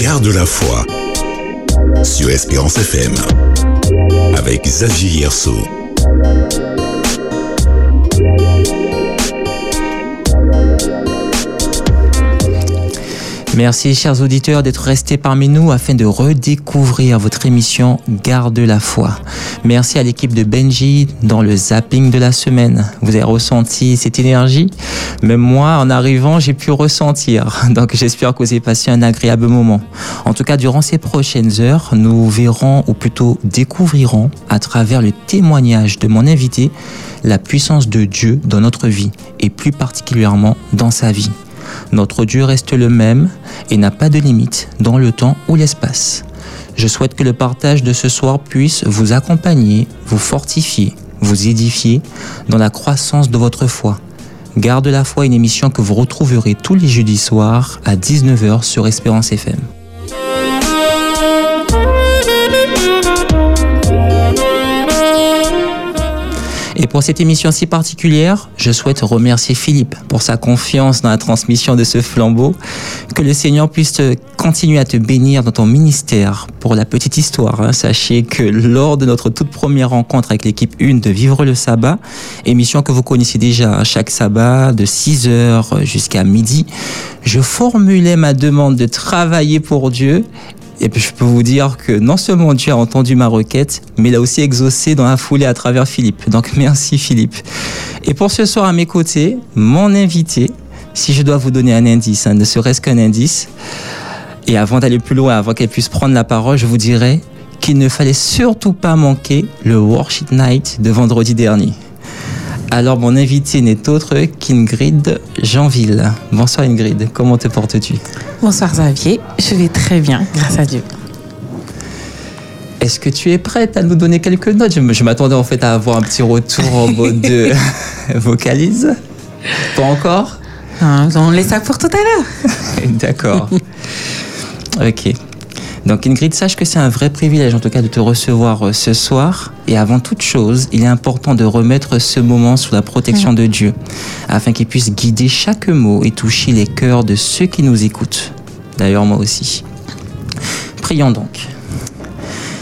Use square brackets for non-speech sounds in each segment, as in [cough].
Garde la foi sur Espérance FM avec Xavier Hierso. Merci chers auditeurs d'être restés parmi nous afin de redécouvrir votre émission Garde la foi. Merci à l'équipe de Benji dans le zapping de la semaine. Vous avez ressenti cette énergie? Même moi, en arrivant, j'ai pu ressentir. [laughs] Donc j'espère que vous avez passé un agréable moment. En tout cas, durant ces prochaines heures, nous verrons ou plutôt découvrirons à travers le témoignage de mon invité la puissance de Dieu dans notre vie et plus particulièrement dans sa vie. Notre Dieu reste le même et n'a pas de limite dans le temps ou l'espace. Je souhaite que le partage de ce soir puisse vous accompagner, vous fortifier, vous édifier dans la croissance de votre foi. Garde la foi, une émission que vous retrouverez tous les jeudis soirs à 19h sur Espérance FM. Et pour cette émission si particulière, je souhaite remercier Philippe pour sa confiance dans la transmission de ce flambeau. Que le Seigneur puisse continuer à te bénir dans ton ministère. Pour la petite histoire, hein, sachez que lors de notre toute première rencontre avec l'équipe 1 de Vivre le Sabbat, émission que vous connaissez déjà chaque sabbat de 6h jusqu'à midi, je formulais ma demande de travailler pour Dieu et puis je peux vous dire que non seulement Dieu a entendu ma requête, mais il a aussi exaucé dans la foulée à travers Philippe. Donc merci Philippe. Et pour ce soir à mes côtés, mon invité, si je dois vous donner un indice, hein, ne serait-ce qu'un indice, et avant d'aller plus loin, avant qu'elle puisse prendre la parole, je vous dirais qu'il ne fallait surtout pas manquer le Worship Night de vendredi dernier. Alors mon invité n'est autre qu'Ingrid Jeanville. Bonsoir Ingrid, comment te portes-tu? Bonsoir Xavier, je vais très bien, grâce à Dieu. Est-ce que tu es prête à nous donner quelques notes? Je m'attendais en fait à avoir un petit retour en mode de [laughs] vocalise. Pas encore? Non, On laisse ça pour tout à l'heure. [laughs] D'accord. [laughs] ok. Donc Ingrid, sache que c'est un vrai privilège en tout cas de te recevoir euh, ce soir. Et avant toute chose, il est important de remettre ce moment sous la protection de Dieu, afin qu'il puisse guider chaque mot et toucher les cœurs de ceux qui nous écoutent. D'ailleurs, moi aussi. Prions donc.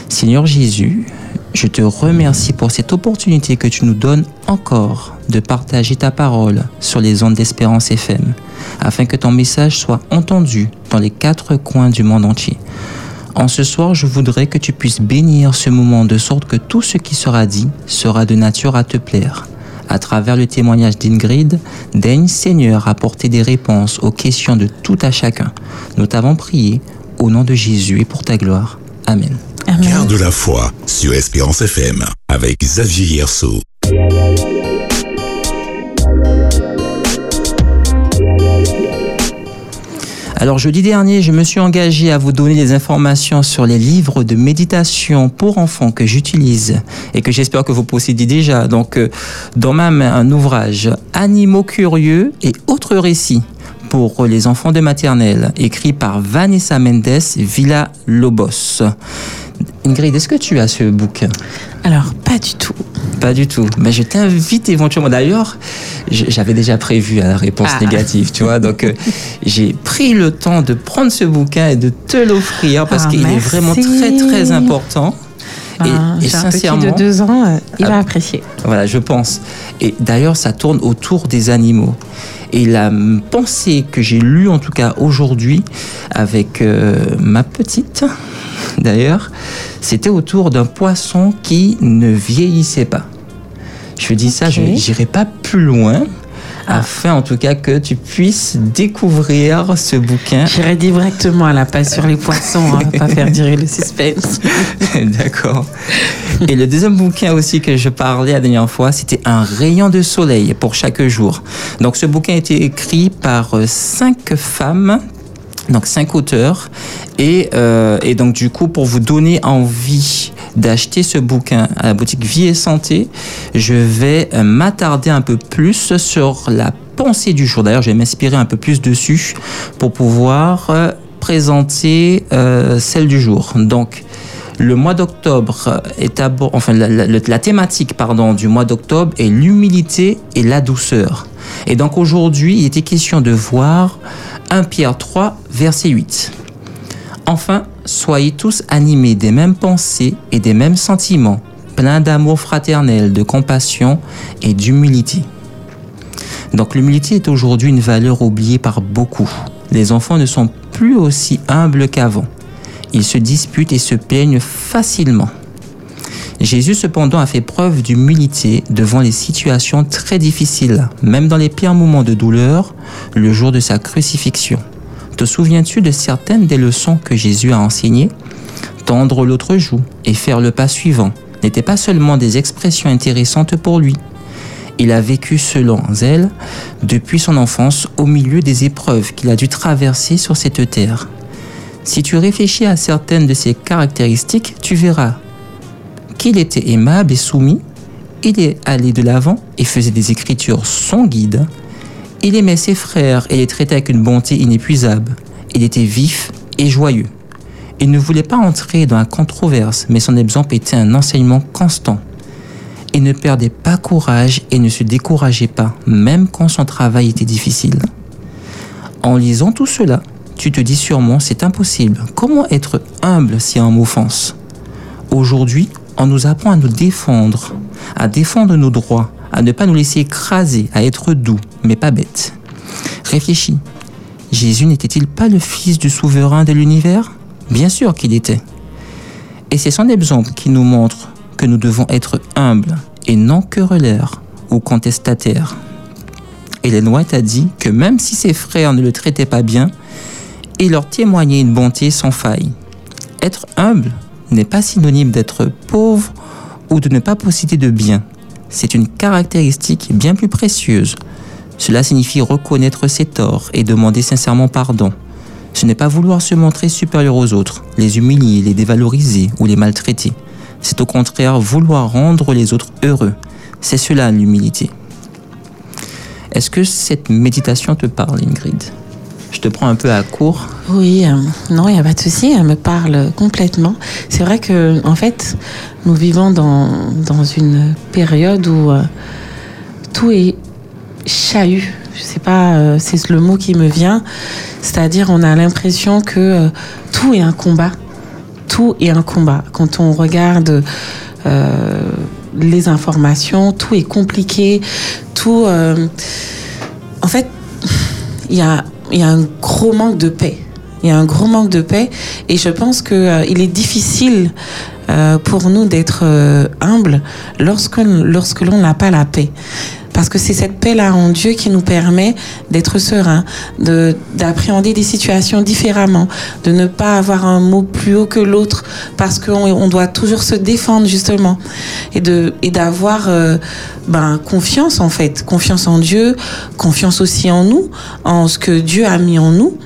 Seigneur Jésus, je te remercie pour cette opportunité que tu nous donnes encore de partager ta parole sur les ondes d'Espérance FM, afin que ton message soit entendu dans les quatre coins du monde entier. En ce soir, je voudrais que tu puisses bénir ce moment de sorte que tout ce qui sera dit sera de nature à te plaire. À travers le témoignage d'Ingrid, daigne Seigneur apporter des réponses aux questions de tout à chacun. Nous t'avons prié au nom de Jésus et pour ta gloire. Amen. Amen. Garde la foi sur Espérance FM avec Xavier. Alors jeudi dernier, je me suis engagé à vous donner des informations sur les livres de méditation pour enfants que j'utilise et que j'espère que vous possédez déjà. Donc euh, dans ma main, un ouvrage Animaux curieux et autres récits pour les enfants de maternelle, écrit par Vanessa Mendes Villa Lobos. Ingrid, est-ce que tu as ce bouquin Alors, pas du tout. Pas du tout. Mais je t'invite éventuellement. D'ailleurs, j'avais déjà prévu la réponse ah. négative, tu vois. Donc, euh, [laughs] j'ai pris le temps de prendre ce bouquin et de te l'offrir parce Ah, qu'il est vraiment très, très important. Et, et sincèrement, un petit de deux ans, euh, il va apprécier. Voilà, je pense. Et d'ailleurs, ça tourne autour des animaux. Et la pensée que j'ai lue, en tout cas aujourd'hui, avec euh, ma petite, d'ailleurs, c'était autour d'un poisson qui ne vieillissait pas. Je dis ça, okay. je n'irai pas plus loin. Ah. afin en tout cas que tu puisses découvrir ce bouquin. J'irai directement à la page sur les poissons, hein, pas faire durer le suspense. [laughs] D'accord. Et le deuxième bouquin aussi que je parlais la dernière fois, c'était Un rayon de soleil pour chaque jour. Donc ce bouquin a été écrit par cinq femmes donc cinq auteurs et, euh, et, donc du coup pour vous donner envie d'acheter ce bouquin à la boutique Vie et Santé, je vais euh, m'attarder un peu plus sur la pensée du jour. D'ailleurs, je vais m'inspirer un peu plus dessus pour pouvoir euh, présenter celle du jour. Donc le mois d'octobre est abord... enfin la, thématique pardon du mois d'octobre est l'humilité et la douceur. Et donc aujourd'hui, il était question de voir 1 Pierre 3 verset 8. Enfin, soyez tous animés des mêmes pensées et des mêmes sentiments, pleins d'amour fraternel, de compassion et d'humilité. Donc l'humilité est aujourd'hui une valeur oubliée par beaucoup. Les enfants ne sont plus aussi humbles qu'avant. Ils se disputent et se plaignent facilement. Jésus cependant a fait preuve d'humilité devant les situations très difficiles, même dans les pires moments de douleur, le jour de sa crucifixion. Te souviens-tu de certaines des leçons que Jésus a enseignées? Tendre l'autre joue et faire le pas suivant n'étaient pas seulement des expressions intéressantes pour lui. Il a vécu selon elle depuis son enfance au milieu des épreuves qu'il a dû traverser sur cette terre. Si tu réfléchis à certaines de ses caractéristiques, tu verras qu'il était aimable et soumis, il est allé de l'avant et faisait des écritures son guide, il aimait ses frères et les traitait avec une bonté inépuisable, il était vif et joyeux. Il ne voulait pas entrer dans la controverse, mais son exemple était un enseignement constant. Il ne perdait pas courage et ne se décourageait pas, même quand son travail était difficile. En lisant tout cela, tu te dis sûrement c'est impossible. Comment être humble si on m'offense Aujourd'hui, on nous apprend à nous défendre, à défendre nos droits, à ne pas nous laisser écraser, à être doux, mais pas bête. Réfléchis. Jésus n'était-il pas le fils du souverain de l'univers? Bien sûr qu'il était. Et c'est son exemple qui nous montre que nous devons être humbles et non querelleurs ou contestataires. Hélène White a dit que même si ses frères ne le traitaient pas bien, il leur témoignait une bonté sans faille. Être humble n'est pas synonyme d'être pauvre ou de ne pas posséder de biens. C'est une caractéristique bien plus précieuse. Cela signifie reconnaître ses torts et demander sincèrement pardon. Ce n'est pas vouloir se montrer supérieur aux autres, les humilier, les dévaloriser ou les maltraiter. C'est au contraire vouloir rendre les autres heureux. C'est cela l'humilité. Est-ce que cette méditation te parle, Ingrid? Je te prends un peu à court. Oui, euh, non, il n'y a pas de souci, elle me parle complètement. C'est vrai que, en fait, nous vivons dans, dans une période où euh, tout est chahut. Je sais pas, euh, c'est le mot qui me vient. C'est-à-dire, on a l'impression que tout est un combat. Tout est un combat. Quand on regarde les informations, tout est compliqué. Tout. en fait, il y a, il y a un gros manque de paix. Il y a un gros manque de paix et je pense que euh, est difficile euh, pour nous d'être euh, humbles lorsque, lorsque l'on n'a pas la paix. Parce que c'est cette paix-là en Dieu qui nous permet d'être serein, de, d'appréhender des situations différemment, de ne pas avoir un mot plus haut que l'autre, parce qu'on on doit toujours se défendre justement, et et d'avoir euh, ben, confiance en fait, confiance en Dieu, confiance aussi en nous, en ce que Dieu a mis en nous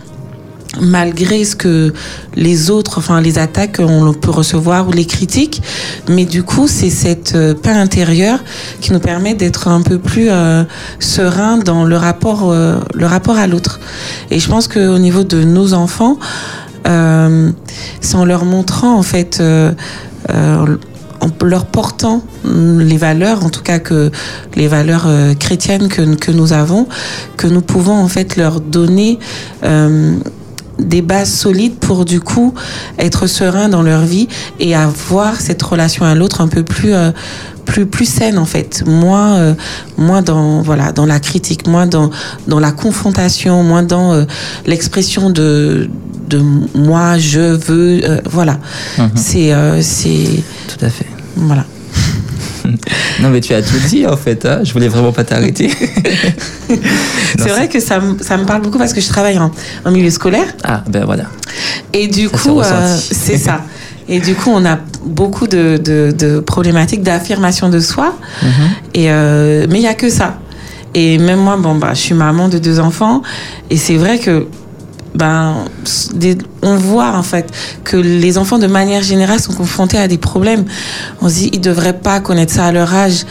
malgré ce que les autres, enfin les attaques qu'on peut recevoir ou les critiques, mais du coup c'est cette euh, paix intérieure qui nous permet d'être un peu plus euh, serein dans le rapport, euh, le rapport à l'autre. Et je pense qu'au niveau de nos enfants, euh, c'est en leur montrant en fait. Euh, euh, en leur portant les valeurs, en tout cas que les valeurs euh, chrétiennes que, nous avons, que nous pouvons en fait leur donner euh, des bases solides pour du coup être serein dans leur vie et avoir cette relation à l'autre un peu plus euh, plus plus saine en fait moins euh, moins dans voilà dans la critique moins dans dans la confrontation moins dans euh, l'expression de de moi je veux voilà Mhm. c'est c'est Tout à fait. voilà Non, mais tu as tout dit en fait. Hein je voulais vraiment pas t'arrêter. [laughs] C'est vrai que ça, me- ça me parle beaucoup parce que je travaille en, en milieu scolaire Ah, ben voilà. Et du Ça coup, euh, c'est ça. Et du coup, on a beaucoup de, de, de problématiques d'affirmation de soi. Mhm. Et euh, mais il y a que ça. Et même moi, bon bah, je suis maman de deux enfants, et c'est vrai que ben, des- on voit en fait que les enfants de manière générale sont confrontés à des problèmes. On se dit ils devraient pas connaître ça à leur âge,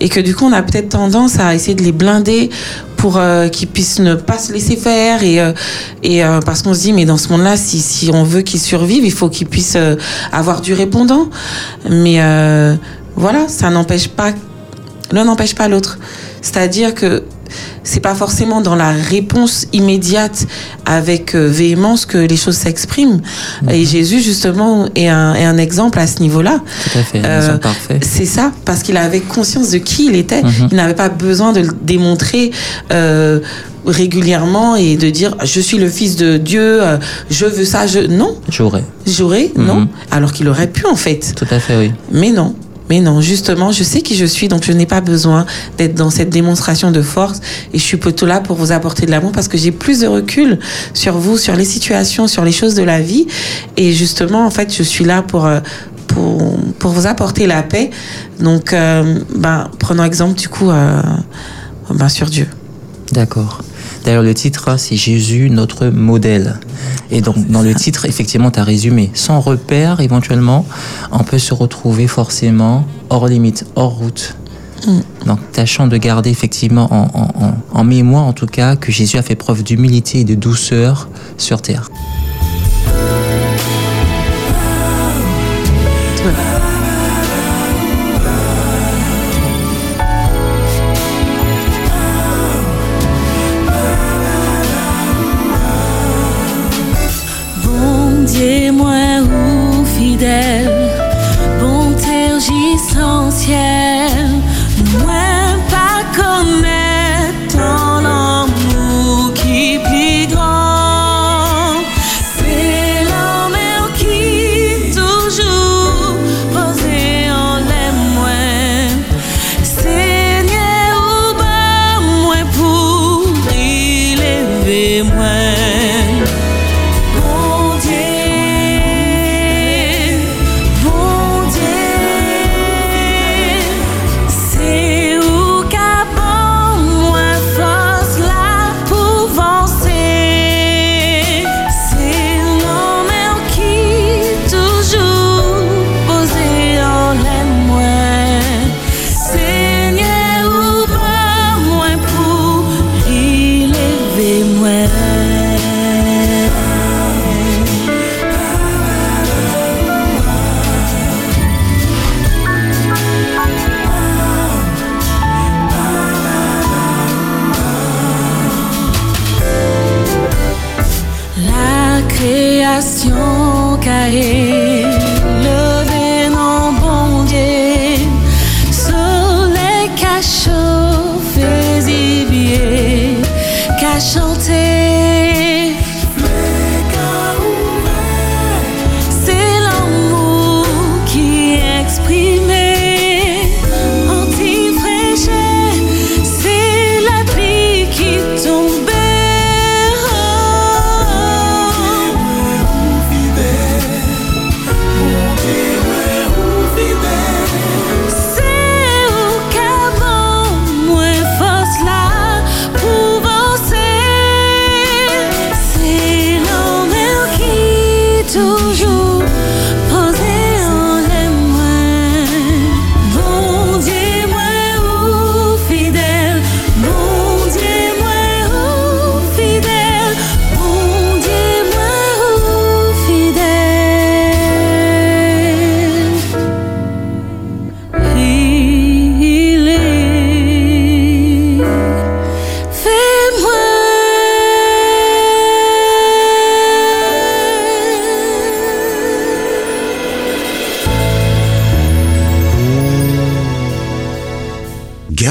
et que du coup on a peut-être tendance à essayer de les blinder pour euh, qu'ils puissent ne pas se laisser faire et euh, et euh, parce qu'on se dit mais dans ce monde-là si si on veut qu'ils survivent il faut qu'ils puissent euh, avoir du répondant. Mais euh, voilà ça n'empêche pas l'un n'empêche pas l'autre. C'est-à-dire que c'est pas forcément dans la réponse immédiate avec euh, véhémence que les choses s'expriment. Et Jésus, justement, est un, est un exemple à ce niveau-là. Tout à fait, un Euh. C'est ça, parce qu'il avait conscience de qui il était. Mhm. Il n'avait pas besoin de le démontrer euh, régulièrement et de dire je suis le fils de Dieu, euh, je veux ça, je non, J'aurais. j'aurais Mhm. non, alors qu'il aurait pu en fait. Tout à fait, oui. Mais non. Mais non, justement, je sais qui je suis, donc je n'ai pas besoin d'être dans cette démonstration de force. Et je suis plutôt là pour vous apporter de l'amour parce que j'ai plus de recul sur vous, sur les situations, sur les choses de la vie. Et justement, en fait, je suis là pour, euh, pour, pour vous apporter la paix. Donc, euh, ben, prenons exemple du coup euh, ben, sur Dieu. D'accord. D'ailleurs, le titre, c'est Jésus, notre modèle. Et donc, dans le titre, effectivement, tu as résumé. Sans repère, éventuellement, on peut se retrouver forcément hors limite, hors route. Donc, tâchons de garder effectivement en, en- en- en mémoire, en tout cas, que Jésus a fait preuve d'humilité et de douceur sur terre.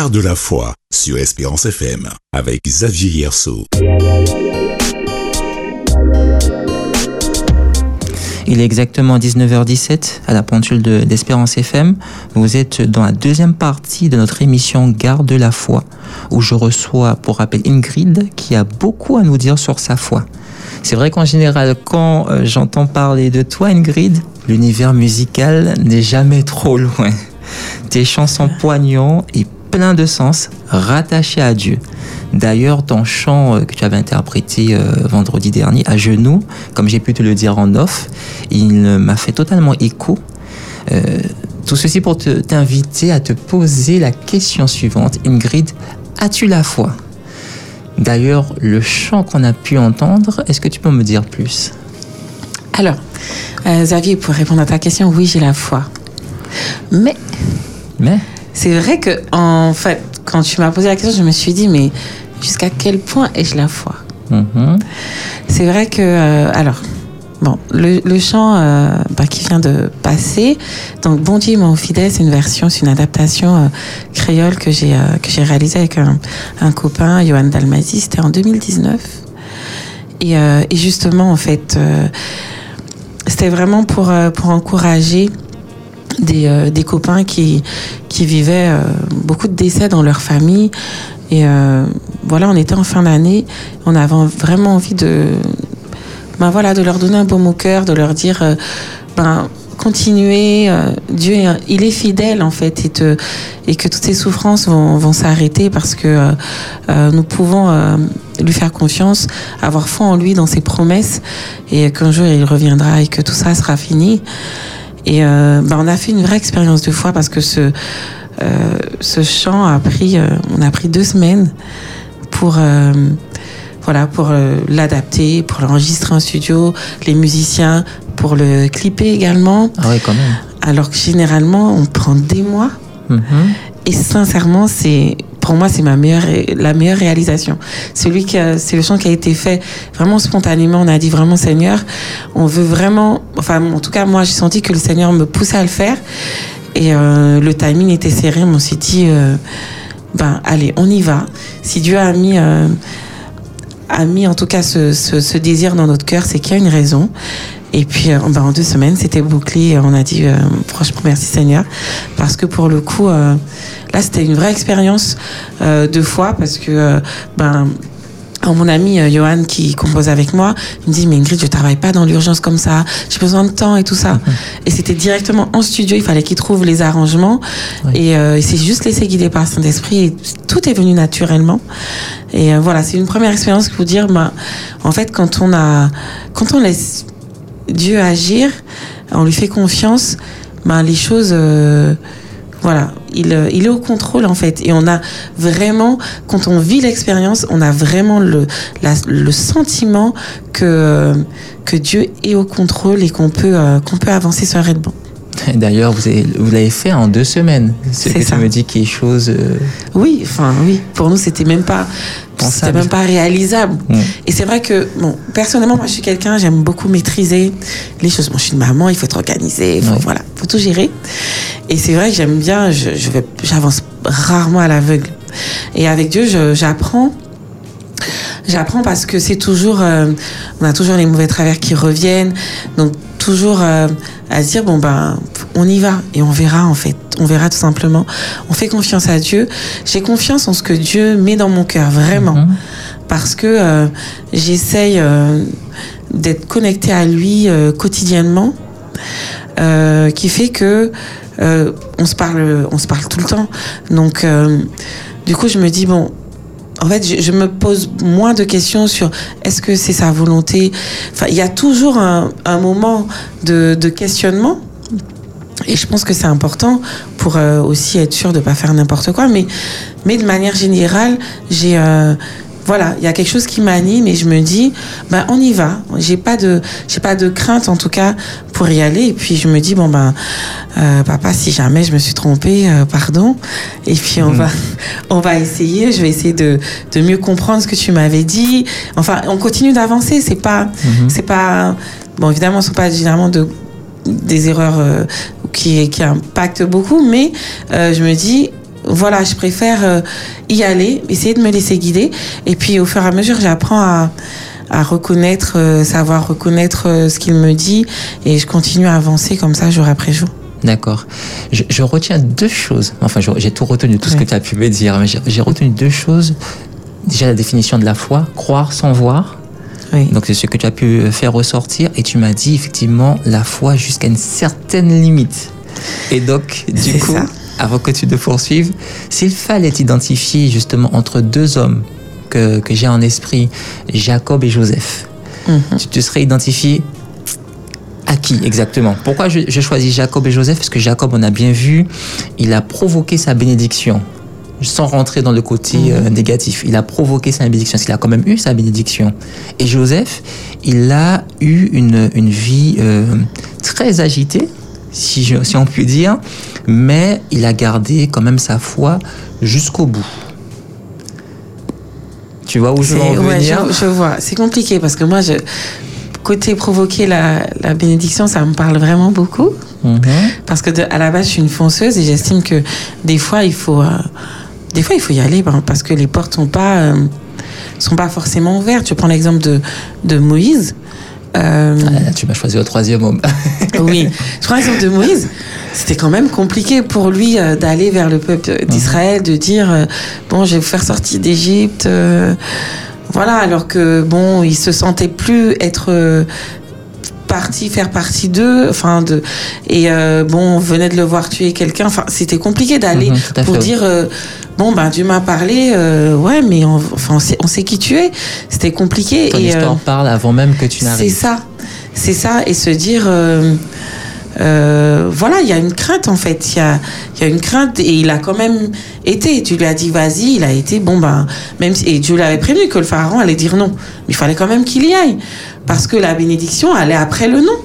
Garde la foi sur Espérance FM avec Xavier Hierceau. Il est exactement 19h17 à la pendule de- d'Espérance FM. Vous êtes dans la deuxième partie de notre émission Garde la foi, où je reçois, pour rappel, Ingrid, qui a beaucoup à nous dire sur sa foi. C'est vrai qu'en général, quand euh, j'entends parler de toi, Ingrid, l'univers musical n'est jamais trop [laughs] loin. Tes chansons poignants et plein de sens, rattachés à Dieu. D'ailleurs, ton chant euh, que tu avais interprété euh, vendredi dernier, à genoux, comme j'ai pu te le dire en off, il m'a fait totalement écho. Euh, tout ceci pour te- t'inviter à te poser la question suivante. Ingrid, as-tu la foi? D'ailleurs, le chant qu'on a pu entendre, est-ce que tu peux me dire plus? Alors, euh, Xavier, pour répondre à ta question, oui, j'ai la foi. Mais Mais? C'est vrai que, en fait, quand tu m'as posé la question, je me suis dit, mais jusqu'à quel point ai-je la foi? Mhm. C'est vrai que, euh, alors, bon, le, le chant euh, bah, qui vient de passer, donc Bon Dieu, mon fidèle, c'est une version, c'est une adaptation euh, créole que j'ai que j'ai réalisée avec un, un copain, Johan Dalmazi, c'était en 2019. Et, et justement, en fait, c'était vraiment pour, pour encourager des, euh, des copains qui, qui vivaient euh, beaucoup de décès dans leur famille. Et euh, voilà, on était en fin d'année, on avait vraiment envie de, ben voilà, de leur donner un baume au cœur, de leur dire, euh, ben continuez, euh, Dieu, il est fidèle en fait, et, te- et que toutes ces souffrances vont, vont s'arrêter parce que euh, euh, nous pouvons euh, lui faire confiance, avoir foi en lui, dans ses promesses, et qu'un jour il reviendra et que tout ça sera fini. Et euh, ben, on a fait une vraie expérience de foi parce que ce, euh, ce chant a pris, euh, on a pris deux semaines pour, euh, voilà, pour l'adapter, pour l'enregistrer en studio, les musiciens, pour le clipper également. Ah ouais, quand même. Alors que généralement, on prend des mois. Mhm. Et sincèrement, c'est pour moi c'est ma meilleure la meilleure réalisation. C'est le chant qui a été fait vraiment spontanément. On a dit vraiment Seigneur, on veut vraiment. Enfin, en tout cas, moi j'ai senti que le Seigneur me poussait à le faire. Et euh, le timing était serré. On s'est dit, euh, ben allez, on y va. Si Dieu a mis euh, a mis en tout cas ce désir dans notre cœur, c'est qu'il y a une raison. Et puis, euh, ben, en deux semaines, c'était bouclé. On a dit, euh, franchement, merci Seigneur. Parce que pour le coup, euh, là, c'était une vraie expérience euh, de foi. Parce que, ben, mon ami euh, Johan qui compose avec moi il me dit mais Ingrid je travaille pas dans l'urgence comme ça j'ai besoin de temps et tout ça et c'était directement en studio il fallait qu'il trouve les arrangements Oui. et euh, il s'est juste laissé guider par le Saint-Esprit et tout est venu naturellement et euh, voilà c'est une première expérience pour dire ben, en fait quand on a quand on laisse Dieu agir on lui fait confiance ben, les choses euh, voilà, il, euh, il est au contrôle en fait. Et on a vraiment, quand on vit l'expérience, on a vraiment le, le sentiment que, que Dieu est au contrôle et qu'on peut, euh, qu'on peut avancer sereinement. [laughs] D'ailleurs, vous avez- vous l'avez fait en deux semaines. Ce C'est que ça. tu me dis est chose. euh, Oui, enfin oui, pour nous c'était même pas c'était même pas réalisable. Mm. Et c'est vrai que bon, personnellement moi je suis quelqu'un, j'aime beaucoup maîtriser les choses. Moi je suis une maman, il faut être organisé, il faut Ouais. voilà, faut tout gérer. Et c'est vrai que j'aime bien, je, je vais j'avance rarement à l'aveugle. Et avec Dieu, j'apprends J'apprends parce que c'est toujours, euh, on a toujours les mauvais travers qui reviennent, donc toujours euh, à se dire bon ben on y va et on verra en fait, on verra tout simplement. On fait confiance à Dieu. J'ai confiance en ce que Dieu met dans mon cœur vraiment, Mhm. parce que euh, j'essaye euh, d'être connectée à lui euh, quotidiennement, qui fait que on se parle, on se parle tout le temps. Donc du coup je me dis bon en fait, je, je me pose moins de questions sur est-ce que c'est sa volonté. Enfin, il y a toujours un, un moment de, de questionnement. Et je pense que c'est important pour euh, aussi être sûr de pas faire n'importe quoi. Mais, mais de manière générale, j'ai euh, voilà, il y a quelque chose qui m'anime et je me dis, ben on y va. J'ai pas de, j'ai pas de crainte en tout cas pour y aller. Et puis je me dis bon ben, euh, papa, si jamais je me suis trompée, euh, pardon. Et puis on Mhm. va, [laughs] on va essayer. Je vais essayer de, de mieux comprendre ce que tu m'avais dit. Enfin, on continue d'avancer. C'est pas, Mhm. c'est pas, bon évidemment, ce sont pas généralement de des erreurs euh, qui, qui impactent beaucoup, mais euh, je me dis, voilà, je préfère euh, y aller, essayer de me laisser guider, et puis au fur et à mesure, j'apprends à, à reconnaître, euh, savoir reconnaître euh, ce qu'il me dit, et je continue à avancer comme ça jour après jour. D'accord. Je, je retiens deux choses. Enfin, j'ai tout retenu, tout ce que tu as pu me dire, j'ai retenu deux choses. Déjà, la définition de la foi, croire sans voir. Oui. Donc, c'est ce que tu as pu faire ressortir. Et tu m'as dit, effectivement, la foi jusqu'à une certaine limite. Et donc, du coup, ça. Avant que tu te poursuives, s'il fallait identifier justement entre deux hommes que, que j'ai en esprit, Jacob et Joseph, Mhm. tu te serais identifié à qui exactement? Pourquoi je, je choisis Jacob et Joseph? Parce que Jacob, on a bien vu, il a provoqué sa bénédiction. Sans rentrer dans le côté euh, négatif, il a provoqué sa bénédiction, parce qu'il a quand même eu sa bénédiction. Et Joseph, il a eu une, une vie euh, très agitée, si, je, si on peut dire, mais il a gardé quand même sa foi jusqu'au bout. Tu vois où je veux en ouais, venir je, je vois. C'est compliqué parce que moi, je, côté provoquer la, la bénédiction, ça me parle vraiment beaucoup. Mhm. Parce que de- à la base, je suis une fonceuse et j'estime que des fois, il faut, euh, des fois, il faut y aller ben, parce que les portes sont pas, euh, sont pas forcément ouvertes. Je prends l'exemple de, de Moïse. Euh, Ah, tu m'as choisi au troisième homme. [laughs] oui, [laughs] l'exemple de Moïse. C'était quand même compliqué pour lui euh, d'aller vers le peuple d'Israël, de dire euh, bon, je vais vous faire sortir d'Égypte. voilà, alors que bon, il se sentait plus être faire partie d'eux, enfin de et euh, bon, on venait de le voir tuer quelqu'un. Enfin, c'était compliqué d'aller Mhm, pour dire euh, bon ben Dieu m'a parlé, euh, ouais, mais on, enfin on sait, on sait qui tu es. C'était compliqué Ton et histoire parle avant même que tu c'est n'arrives. ça, c'est ça, et se dire, euh, voilà, il y a une crainte en fait, il y a, y a une crainte, et il a quand même été. Tu lui as dit vas-y, il a été bon ben même si- et Dieu l'avait prévenu que le pharaon allait dire non, mais il fallait quand même qu'il y aille parce que la bénédiction allait après le non.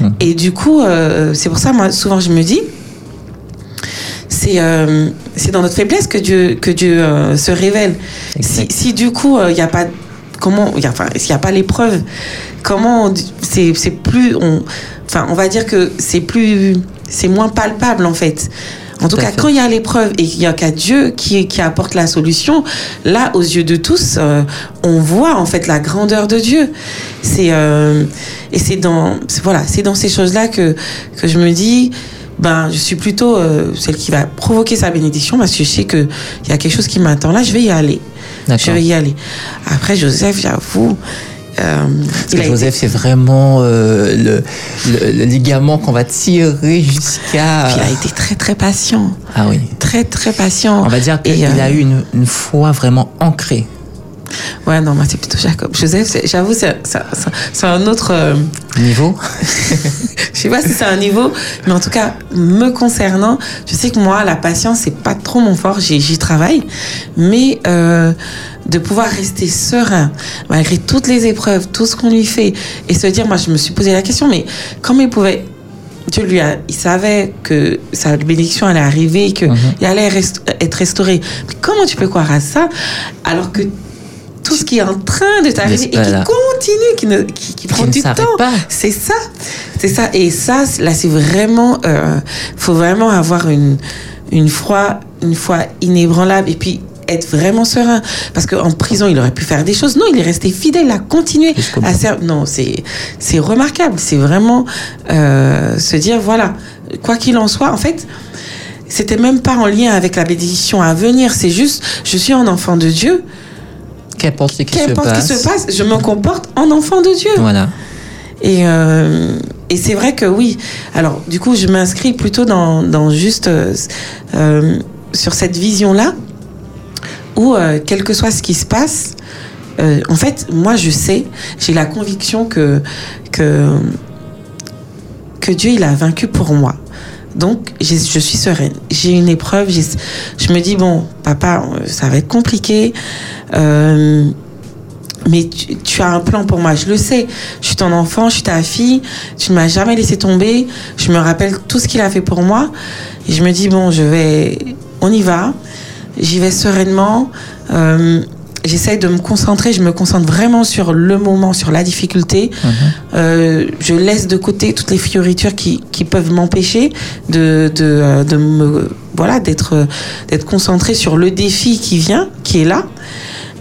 Mhm. Et du coup, euh, c'est pour ça moi souvent je me dis. C'est euh, c'est dans notre faiblesse que Dieu, que Dieu se révèle. Si, si du coup, il n'y a pas. Comment. Enfin, s'il n'y a pas l'épreuve, comment. on- C'est c'est plus. On, enfin, on va dire que c'est plus. C'est moins palpable, en fait. En tout, cas, fait. quand il y a l'épreuve et qu'il n'y a qu'à Dieu qui, qui apporte la solution, là, aux yeux de tous, euh, on voit en fait la grandeur de Dieu. C'est euh, et c'est dans c'est- voilà, c'est dans ces choses-là que que je me dis, ben, je suis plutôt euh, celle qui va provoquer sa bénédiction parce que je sais que il y a quelque chose qui m'attend là, je vais y aller. Je vais y aller. Après, Joseph, j'avoue, euh, Parce que Joseph, c'est vraiment euh, le, le- le ligament qu'on va tirer jusqu'à. il a été très très patient, Ah oui. très très patient. On va dire qu'il euh, a eu une, une foi vraiment ancrée. Ouais, non, moi c'est plutôt Jacob. Joseph, j'avoue, c'est un autre. euh, Niveau [laughs] je sais pas si c'est un niveau, mais en tout cas, me concernant, je sais que moi, la patience, c'est pas trop mon fort, j'y travaille, mais euh, de pouvoir rester serein, malgré toutes les épreuves, tout ce qu'on lui fait, et se dire, moi, je me suis posé la question, mais comment il pouvait. Dieu lui a, il savait que sa bénédiction allait arriver, qu'il allait rest- être restauré. Mais comment tu peux croire à ça alors que tout ce qui est en train de t'arriver et qui continue, qui, ne, qui, qui prend du temps, c'est ça, c'est ça. Et ça, là, c'est vraiment, euh, faut vraiment avoir une une foi, une foi inébranlable et puis être vraiment serein. Parce qu'en prison, il aurait pu faire des choses. Non, il est resté fidèle, à continuer Jusqu'au à servir. Non, c'est c'est remarquable. C'est vraiment euh, se dire voilà, quoi qu'il en soit, en fait. C'était même pas en lien avec la bénédiction à venir, c'est juste, je suis un enfant de Dieu. Qu'importe ce qui se Qu'importe ce passe. qui se passe, je me comporte en enfant de Dieu. Voilà. Et, euh, et c'est vrai que oui. Alors, du coup, je m'inscris plutôt dans, dans juste euh, euh, sur cette vision-là, où euh, quel que soit ce qui se passe, en fait, moi, je sais, j'ai la conviction que, que, que Dieu, il a vaincu pour moi. Donc, je suis sereine. J'ai une épreuve. Je me dis, bon, papa, euh, ça va être compliqué. Euh, mais tu, tu as un plan pour moi, je le sais. Je suis ton enfant, je suis ta fille. Tu ne m'as jamais laissé tomber. Je me rappelle tout ce qu'il a fait pour moi. Et je me dis, bon, je vais. On y va. J'y vais sereinement. Euh, J'essaye de me concentrer. Je me concentre vraiment sur le moment, sur la difficulté. Mhm. Euh, je laisse de côté toutes les fioritures qui, qui peuvent m'empêcher de, de, euh, de me voilà d'être d'être concentré sur le défi qui vient, qui est là.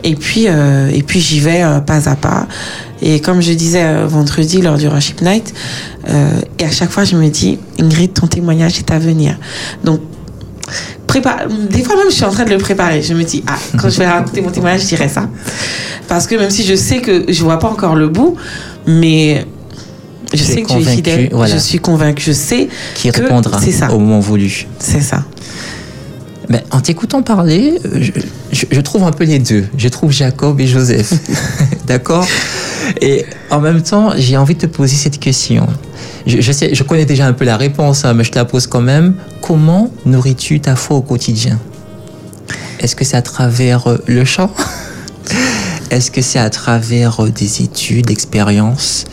Et puis euh, et puis j'y vais pas à pas. Et comme je disais vendredi lors du Worship Night, euh, et à chaque fois je me dis Ingrid, ton témoignage est à venir. Donc prépare. Des fois même je suis en train de le préparer. Je me dis ah quand je vais raconter mon témoignage je dirai ça parce que même si je sais que je vois pas encore le bout, mais je sais que tu es fidèle. voilà. Je suis convaincue. Je sais Qui répondra c'est ça. au moment voulu. C'est ça. Ben, en t'écoutant parler, je, je- je trouve un peu les deux. Je trouve Jacob et Joseph. [laughs] D'accord? Et en même temps, j'ai envie de te poser cette question. Je, je sais, je connais déjà un peu la réponse, hein, mais je te la pose quand même. Comment nourris-tu ta foi au quotidien? Est-ce que c'est à travers euh, le chant? [laughs] Est-ce que c'est à travers euh, des études, d'expériences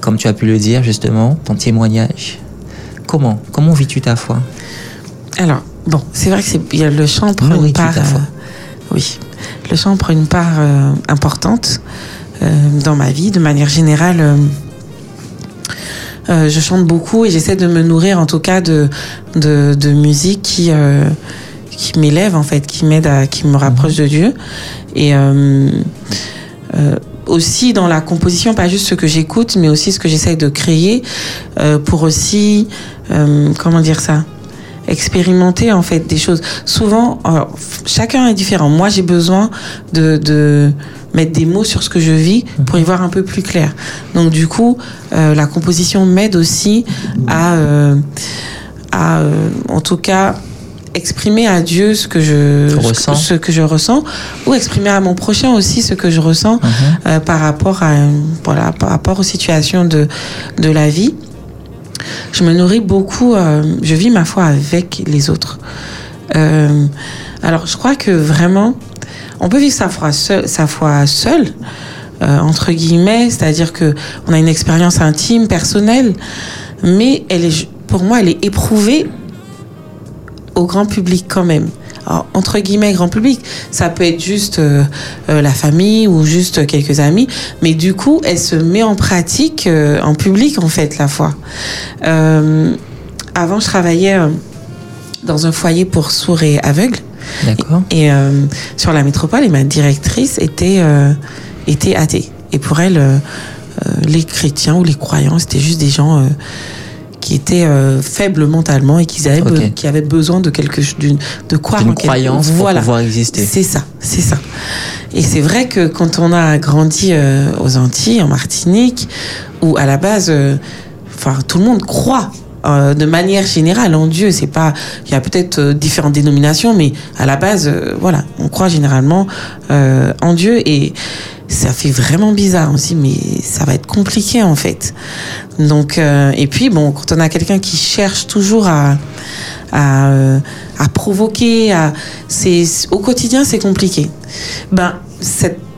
Comme tu as pu le dire justement, ton témoignage. Comment? Comment vis-tu ta foi? Alors bon, c'est vrai que le chant prend une part. ta foi? euh, oui. le chant prend une part euh, importante dans ma vie. De manière générale, euh, euh, je chante beaucoup et j'essaie de me nourrir en tout cas de, de, musique qui, euh, qui m'élève en fait, qui m'aide à, qui me rapproche de Dieu. Et euh, euh, aussi dans la composition, pas juste ce que j'écoute, mais aussi ce que j'essaie de créer euh, pour aussi, euh, comment dire ça? Expérimenter en fait des choses. Souvent, alors, chacun est différent. Moi, j'ai besoin de, de mettre des mots sur ce que je vis pour y voir un peu plus clair. Donc du coup, euh, la composition m'aide aussi à, euh, à euh, en tout cas, exprimer à Dieu ce que je Tu ressens. ce que je ressens ou exprimer à mon prochain aussi ce que je ressens Mhm. euh, par rapport à voilà par rapport aux situations de de la vie je me nourris beaucoup euh, je vis ma foi avec les autres Euh, alors je crois que vraiment on peut vivre sa foi seule euh, entre guillemets c'est-à-dire que on a une expérience intime personnelle mais elle est pour moi elle est éprouvée au grand public quand même. Entre guillemets, grand public, ça peut être juste euh, euh, la famille ou juste quelques amis, mais du coup, elle se met en pratique euh, en public, en fait, la foi. Euh, avant, je travaillais dans un foyer pour sourds et aveugles, D'accord. et sur la métropole, et ma directrice était, était athée. Et pour elle, les chrétiens ou les croyants, c'était juste des gens qui étaient euh, faibles mentalement et qui avaient, be- Ok. qui avaient besoin de quelque chose, d'une- de croire Une en quelque- croyance pour Voilà. pouvoir exister. C'est ça, c'est ça. Et c'est vrai que quand on a grandi euh, aux Antilles, en Martinique, où à la base, euh, enfin tout le monde croit. Euh, de manière générale en Dieu, c'est pas. Il y a peut-être euh, différentes dénominations, mais à la base, euh, voilà, on croit généralement en Dieu et ça fait vraiment bizarre. Dit mais ça va être compliqué en fait. Donc et puis bon, quand on a quelqu'un qui cherche toujours à à, provoquer, à, c'est, au quotidien, c'est compliqué. Ben,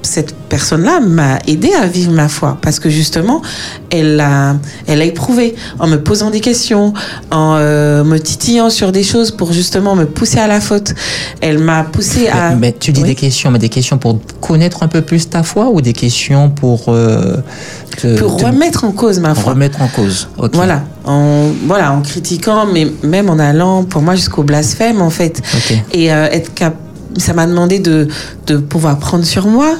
cette personne-là m'a aidé à vivre ma foi parce que justement, elle a, elle a éprouvé en me posant des questions, en euh, me titillant sur des choses pour justement me pousser à la faute. Elle m'a poussé à. Mais, mais tu dis Oui. des questions, mais des questions pour connaître un peu plus ta foi ou des questions pour euh, te, pour te remettre en cause ma foi. remettre en cause. Voilà, en, voilà, en critiquant, mais même en allant, pour moi, jusqu'au blasphème, en fait. Et euh, être cap ça m'a demandé de, de pouvoir prendre sur moi,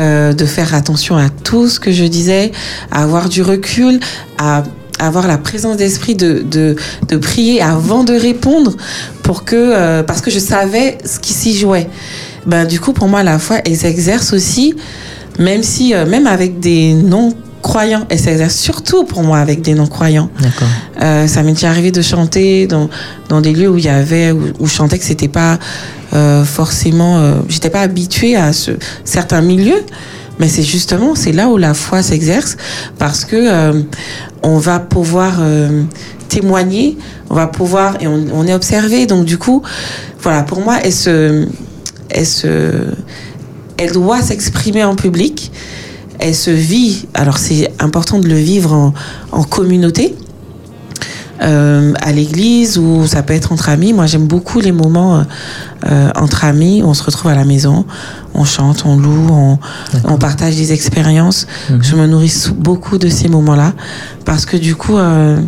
euh, de faire attention à tout ce que je disais, à avoir du recul, à avoir la présence d'esprit de, de, prier avant de répondre pour que euh, parce que je savais ce qui s'y jouait. Ben du coup pour moi la foi elle s'exerce aussi même si euh, même avec des non croyants elle s'exerce surtout pour moi avec des non croyants. D'accord. Euh, ça m'est déjà arrivé de chanter dans, dans des lieux où il y avait où, où je chantais que c'était pas euh, forcément euh, j'étais pas habituée à ce, certains milieux mais c'est justement c'est là où la foi s'exerce parce que euh, on va pouvoir témoigner on va pouvoir et on, on est observé donc du coup voilà pour moi elle se elle se elle doit s'exprimer en public elle se vit alors c'est important de le vivre en, en communauté euh, à l'église ou ça peut être entre amis. Moi, j'aime beaucoup les moments euh, entre amis où on se retrouve à la maison, on chante, on loue, on, on partage des expériences. Mhm. Je me nourris beaucoup de ces moments-là parce que du coup, euh,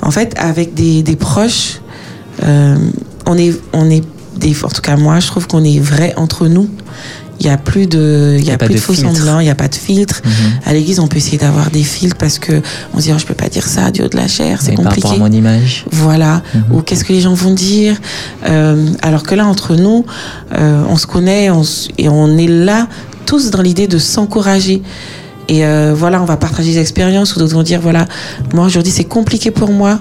en fait, avec des, des proches, on est, on est des, en tout cas moi, je trouve qu'on est vrai entre nous. Il y a plus de, il y a, plus de de faux filtre. semblants, il y a pas de filtre. Mhm. À l'église, on peut essayer d'avoir des filtres parce que on se dit, oh, je peux pas dire ça, Dieu de la chair, c'est Mais par rapport à compliqué. mon image. Voilà. Mhm. Ou qu'est-ce que les gens vont dire. Euh, alors que là, entre nous, euh, on se connaît on et on est là tous dans l'idée de s'encourager. Et euh, voilà, on va partager des expériences ou d'autres vont dire, voilà, moi aujourd'hui c'est compliqué pour moi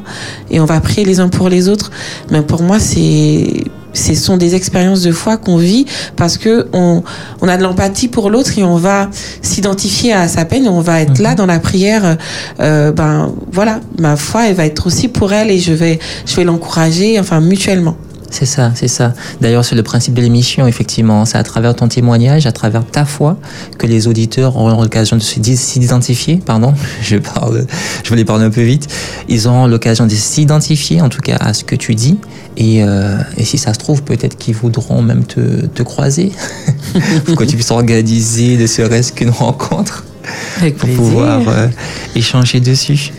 et on va prier les uns pour les autres. Mais pour moi, c'est ce sont des expériences de foi qu'on vit parce que on, on a de l'empathie pour l'autre et on va s'identifier à sa peine et on va être là dans la prière. Euh, ben voilà, ma foi, elle va être aussi pour elle et je vais, je vais l'encourager, enfin mutuellement. C'est ça, c'est ça. D'ailleurs, c'est le principe de l'émission, effectivement. C'est à travers ton témoignage, à travers ta foi, que les auditeurs auront l'occasion de s'identifier. Pardon, [laughs] je parle, je voulais parler un peu vite. Ils auront l'occasion de s'identifier, en tout cas, à ce que tu dis. Et, euh, et si ça se trouve, peut-être qu'ils voudront même te, te croiser [laughs] pour que tu puisses organiser ne serait-ce qu'une rencontre Avec pour plaisir. pouvoir euh, échanger dessus.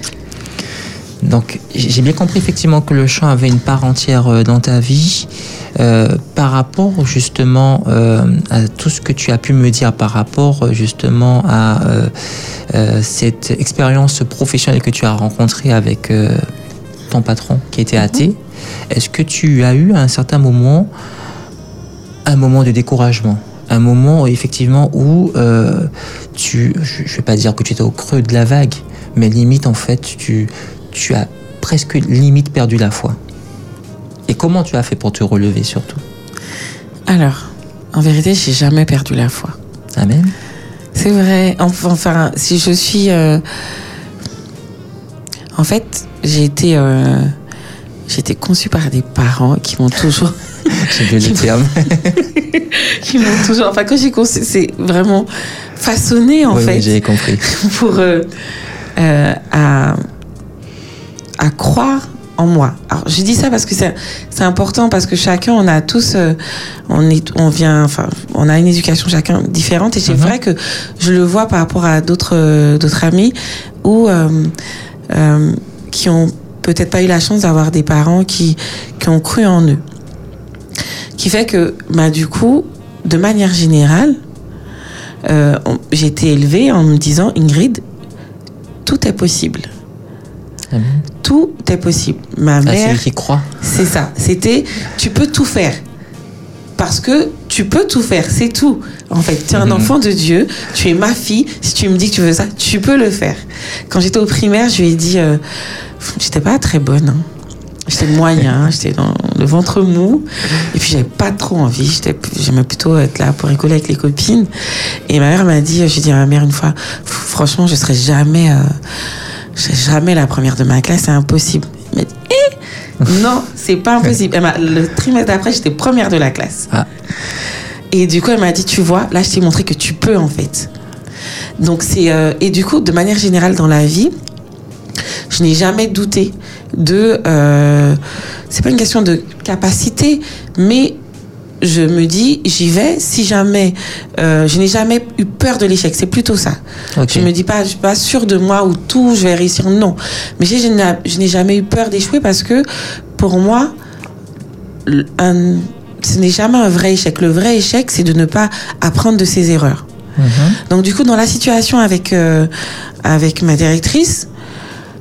Donc, j'ai bien compris effectivement que le chant avait une part entière euh, dans ta vie. Euh, par rapport justement euh, à tout ce que tu as pu me dire par rapport justement à euh, cette expérience professionnelle que tu as rencontrée avec ton patron qui était athée, est-ce que tu as eu à un certain moment un moment de découragement? Un moment effectivement où tu, je, je vais pas dire que tu étais au creux de la vague, mais limite en fait tu, tu as presque limite perdu la foi. Et comment tu as fait pour te relever surtout? Alors, en vérité, j'ai jamais perdu la foi. Amen. C'est vrai. Enfin, si je suis. euh, En fait, j'ai été. euh, J'ai été conçue par des parents qui m'ont toujours. [laughs] J'ai vu le terme. [laughs] qui m'ont toujours. Enfin, quand j'ai conçu, c'est vraiment façonné, en Oui, oui, fait. j'ai compris. [laughs] pour euh, euh, à, à croire en moi. Alors je dis ça parce que c'est important parce que chacun on a tous euh, on est on vient enfin on a une éducation chacun différente et c'est Mhm. vrai que je le vois par rapport à d'autres euh, d'autres amis où euh, euh, qui ont peut-être pas eu la chance d'avoir des parents qui qui ont cru en eux. Qui fait que bah du coup de manière générale j'ai été élevée en me disant Ingrid, tout est possible. Tout est possible. Ma Ah, mère, celui qui croit. c'est ça. C'était, tu peux tout faire. Parce que tu peux tout faire, c'est tout. En fait, tu es un Mhm. enfant de Dieu, tu es ma fille. Si tu me dis que tu veux ça, tu peux le faire. Quand j'étais au primaire, je lui ai dit, euh, j'étais pas très bonne. hein. J'étais moyen, [laughs] j'étais dans le ventre mou. Et puis, j'avais pas trop envie. J'aimais plutôt être là pour rigoler avec les copines. Et ma mère m'a dit, j'ai dit à ma mère une fois, franchement, je serai jamais, euh, je serai jamais la première de ma classe, c'est impossible. Elle m'a dit, Eh non, c'est pas impossible. Le trimestre d'après, j'étais première de la classe. Ah. Et du coup, elle m'a dit, tu vois, là, je t'ai montré que tu peux, en fait. Donc, c'est. euh, et du coup, de manière générale, dans la vie, je n'ai jamais douté de. Euh, c'est pas une question de capacité, mais je me dis, j'y vais. Si jamais. euh, je n'ai jamais eu peur de l'échec. C'est plutôt ça. Ok. Je me dis pas, je suis pas sûre de moi ou tout, je vais réussir. Non. Mais je, je n'ai- jamais eu peur d'échouer parce que pour moi, un- ce n'est jamais un vrai échec. Le vrai échec, c'est de ne pas apprendre de ses erreurs. Mhm. Donc du coup, dans la situation avec euh, avec ma directrice,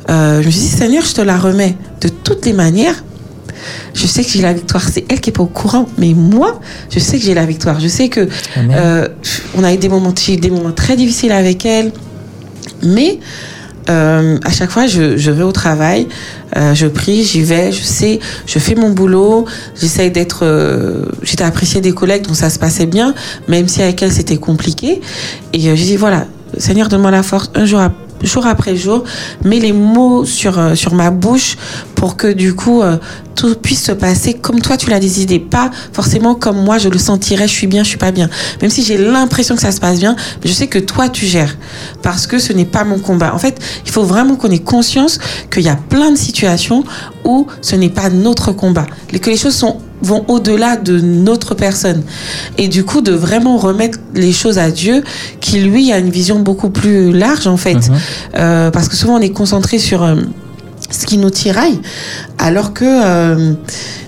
euh, je me suis dit Seigneur, je te la remets de toutes les manières. Je sais que j'ai la victoire. C'est elle qui est pas au courant, mais moi, je sais que j'ai la victoire. Je sais que euh, on a eu des moments, des très difficiles avec elle, mais euh, à chaque fois, je, je vais au travail, euh, je prie, j'y vais, je sais, je fais mon boulot, j'essaye d'être, euh, j'étais appréciée des collègues, donc ça se passait bien, même si avec elle c'était compliqué. Et j'ai dit voilà, Seigneur, donne-moi la force, un jour, jour après jour, mets les mots sur sur ma bouche pour que du coup euh, tout puisse se passer comme toi tu l'as décidé, pas forcément comme moi je le sentirais, je suis bien, je suis pas bien. Même si j'ai l'impression que ça se passe bien, je sais que toi tu gères parce que ce n'est pas mon combat. En fait, il faut vraiment qu'on ait conscience qu'il y a plein de situations où ce n'est pas notre combat, que les choses sont vont au-delà de notre personne. Et du coup, de vraiment remettre les choses à Dieu, qui lui a une vision beaucoup plus large, en fait. Mhm. Euh, parce que souvent, on est concentré sur euh, ce qui nous tiraille, alors que, euh,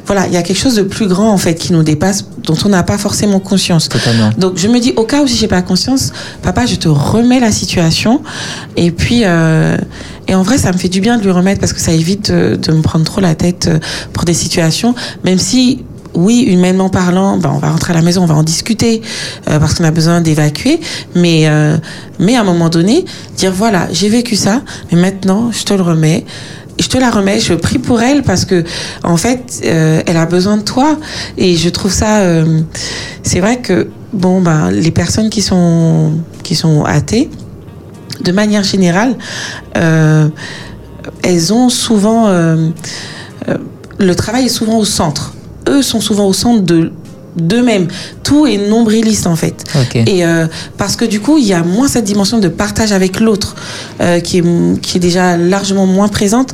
voilà, il y a quelque chose de plus grand, en fait, qui nous dépasse, dont on n'a pas forcément conscience. Totalement. Donc je me dis au cas où si j'ai pas conscience, papa, je te remets la situation et puis euh, et en vrai ça me fait du bien de lui remettre parce que ça évite de, de me prendre trop la tête euh, pour des situations, même si oui, humainement parlant, ben, on va rentrer à la maison, on va en discuter euh, parce qu'on a besoin d'évacuer. Mais, euh, mais à un moment donné, dire voilà, j'ai vécu ça, mais maintenant, je te le remets. Je te la remets, je prie pour elle parce que en fait, euh, elle a besoin de toi et je trouve ça. euh, c'est vrai que bon ben les personnes qui sont qui sont athées, de manière générale, euh, elles ont souvent le travail est souvent au centre eux sont souvent au centre de d'eux-mêmes. Tout est nombriliste en fait. Et euh, parce que du coup, il y a moins cette dimension de partage avec l'autre euh, qui, est, qui est déjà largement moins présente.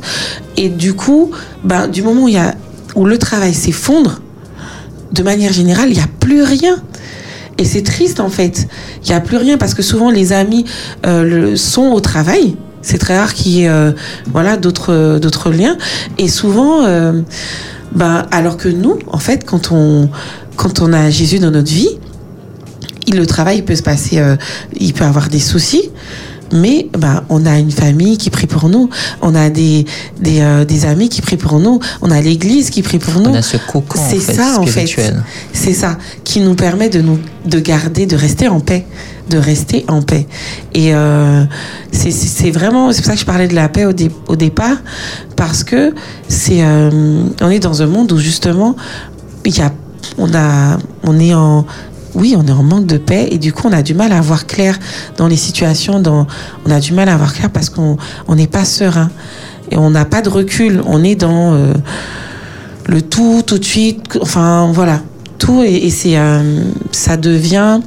Et du coup, ben, du moment où, il y a, où le travail s'effondre, de manière générale, il n'y a plus rien. Et c'est triste en fait. Il n'y a plus rien parce que souvent les amis euh, le, sont au travail. C'est très rare qu'il y ait voilà, d'autres, liens. Et souvent, ben, alors que nous, en fait, quand on, quand on a Jésus dans notre vie, il- le travail peut se passer, euh, il peut avoir des soucis, mais ben, on a une famille qui prie pour nous, on a des, des, euh, des amis qui prient pour nous, on a l'église qui prie pour nous. On a ce cocon en C'est fait, ça, en fait. C'est ça qui nous permet de nous de garder, de rester en paix, de rester en paix. Et euh, c'est- c'est c'est vraiment, c'est pour ça que je parlais de la paix au, dé- au départ, parce que c'est, euh, on est dans un monde où justement, il y a, on a, on est en oui, on est en manque de paix et du coup, on a du mal à voir clair dans les situations. On a du mal à voir clair parce qu'on on n'est pas serein et on n'a pas de recul. On est dans euh, le tout, tout de suite. Enfin, voilà, tout et, et c'est, euh, ça devient,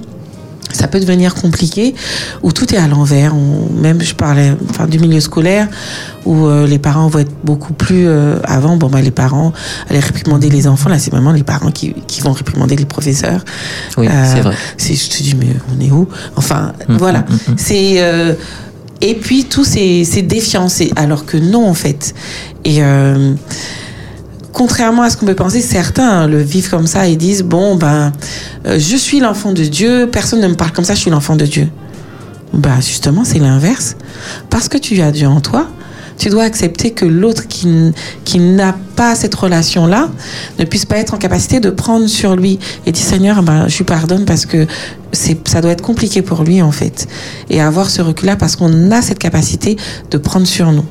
ça peut devenir compliqué où tout est à l'envers. Même, je parlais, enfin, du milieu scolaire où euh, les parents vont être beaucoup plus euh, avant. Bon, bah, les parents allaient réprimander les enfants. Là, c'est vraiment les parents qui, qui vont réprimander les professeurs. Oui, Euh, c'est vrai. Je te dis, mais on est où? Enfin, Mm, voilà. mm, mm. C'est euh, et puis tout c'est c'est défiant, c'est alors que non en fait. Et contrairement à ce qu'on peut penser, certains le vivent comme ça et disent bon ben euh, je suis l'enfant de Dieu, personne ne me parle comme ça, je suis l'enfant de Dieu. Bah justement c'est l'inverse, parce que tu as Dieu en toi. Tu dois accepter que l'autre qui, qui n'a pas cette relation-là ne puisse pas être en capacité de prendre sur lui et dire Seigneur, ben, je lui pardonne parce que ça doit être compliqué pour lui en fait. Et avoir ce recul-là parce qu'on a cette capacité de prendre sur nous.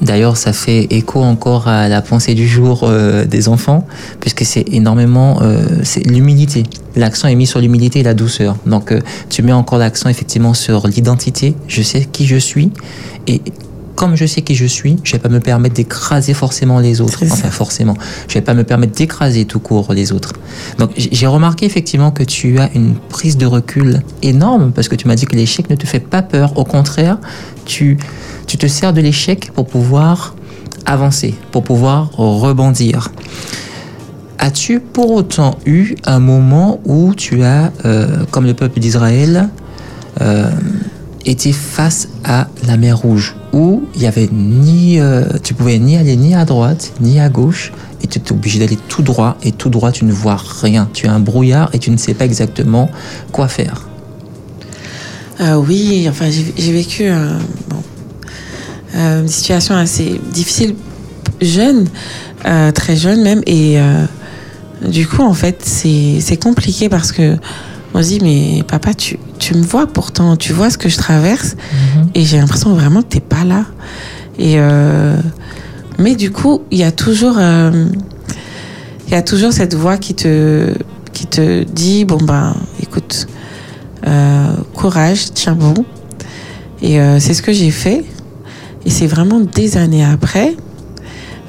D'ailleurs, ça fait écho encore à la pensée du jour euh, des enfants, puisque c'est énormément, euh, c'est l'humilité. L'accent est mis sur l'humilité et la douceur. Donc, euh, tu mets encore l'accent effectivement sur l'identité. Je sais qui je suis et comme je sais qui je suis, je vais pas me permettre d'écraser forcément les autres. Enfin, forcément, je vais pas me permettre d'écraser tout court les autres. Donc, j'ai remarqué effectivement que tu as une prise de recul énorme parce que tu m'as dit que l'échec ne te fait pas peur. Au contraire, tu tu te sers de l'échec pour pouvoir avancer, pour pouvoir rebondir. As-tu pour autant eu un moment où tu as, euh, comme le peuple d'Israël, euh, été face à la mer Rouge, où il y avait ni, euh, tu pouvais ni aller ni à droite ni à gauche, et tu étais obligé d'aller tout droit, et tout droit tu ne vois rien. Tu as un brouillard et tu ne sais pas exactement quoi faire. Euh, oui, enfin j'ai, vécu euh, une situation assez difficile jeune, très jeune même, et du coup en fait c'est, c'est compliqué parce que on se dit mais papa tu, tu me vois pourtant, tu vois ce que je traverse et j'ai l'impression vraiment que t'es pas là. Et euh, mais du coup il y a toujours euh, il y a toujours cette voix qui te qui te dit bon ben écoute euh, courage, tiens bon. Et c'est ce que j'ai fait. Et c'est vraiment des années après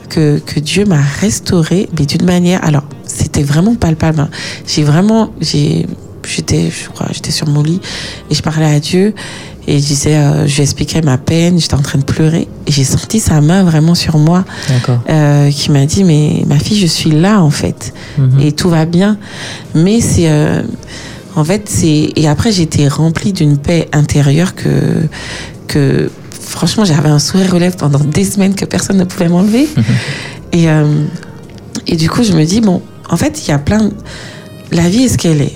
que, que Dieu m'a restauré, mais d'une manière. Alors, c'était vraiment palpable. hein. J'ai vraiment. j'ai J'étais, je crois, j'étais sur mon lit et je parlais à Dieu et je disais, euh, je lui expliquais ma peine, j'étais en train de pleurer et j'ai senti sa main vraiment sur moi euh, qui m'a dit, mais ma fille, je suis là en fait Mhm. et tout va bien. Mais c'est. euh, en fait, c'est. Et après, j'étais remplie d'une paix intérieure que. que franchement, j'avais un sourire aux lèvres pendant des semaines que personne ne pouvait m'enlever. [laughs] et, et du coup, je me dis, bon, en fait, il y a plein. de- La vie est ce qu'elle est.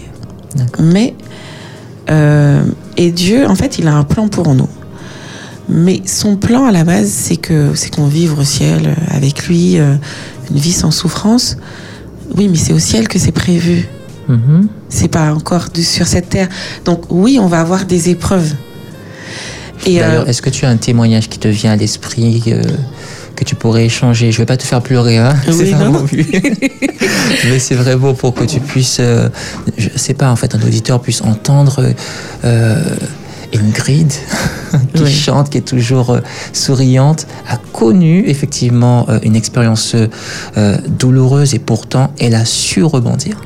Mais. euh, et Dieu, en fait, il a un plan pour nous. Mais son plan à la base, c'est que c'est qu'on vive au ciel euh, avec lui, euh, une vie sans souffrance. Oui, mais c'est au ciel que c'est prévu. Mhm. C'est pas encore sur cette terre. Donc oui, on va avoir des épreuves. Et D'ailleurs, euh, est-ce que tu as un témoignage qui te vient à l'esprit euh, que tu pourrais échanger Je vais pas te faire pleurer, hein Oui, [laughs] c'est pas non. mon but. [laughs] Mais c'est vraiment pour que tu puisses, euh, je sais pas, en fait, un auditeur puisse entendre euh, Ingrid, [laughs] qui Oui. chante, qui est toujours euh, souriante, a connu effectivement euh, une expérience euh, douloureuse et pourtant elle a su rebondir.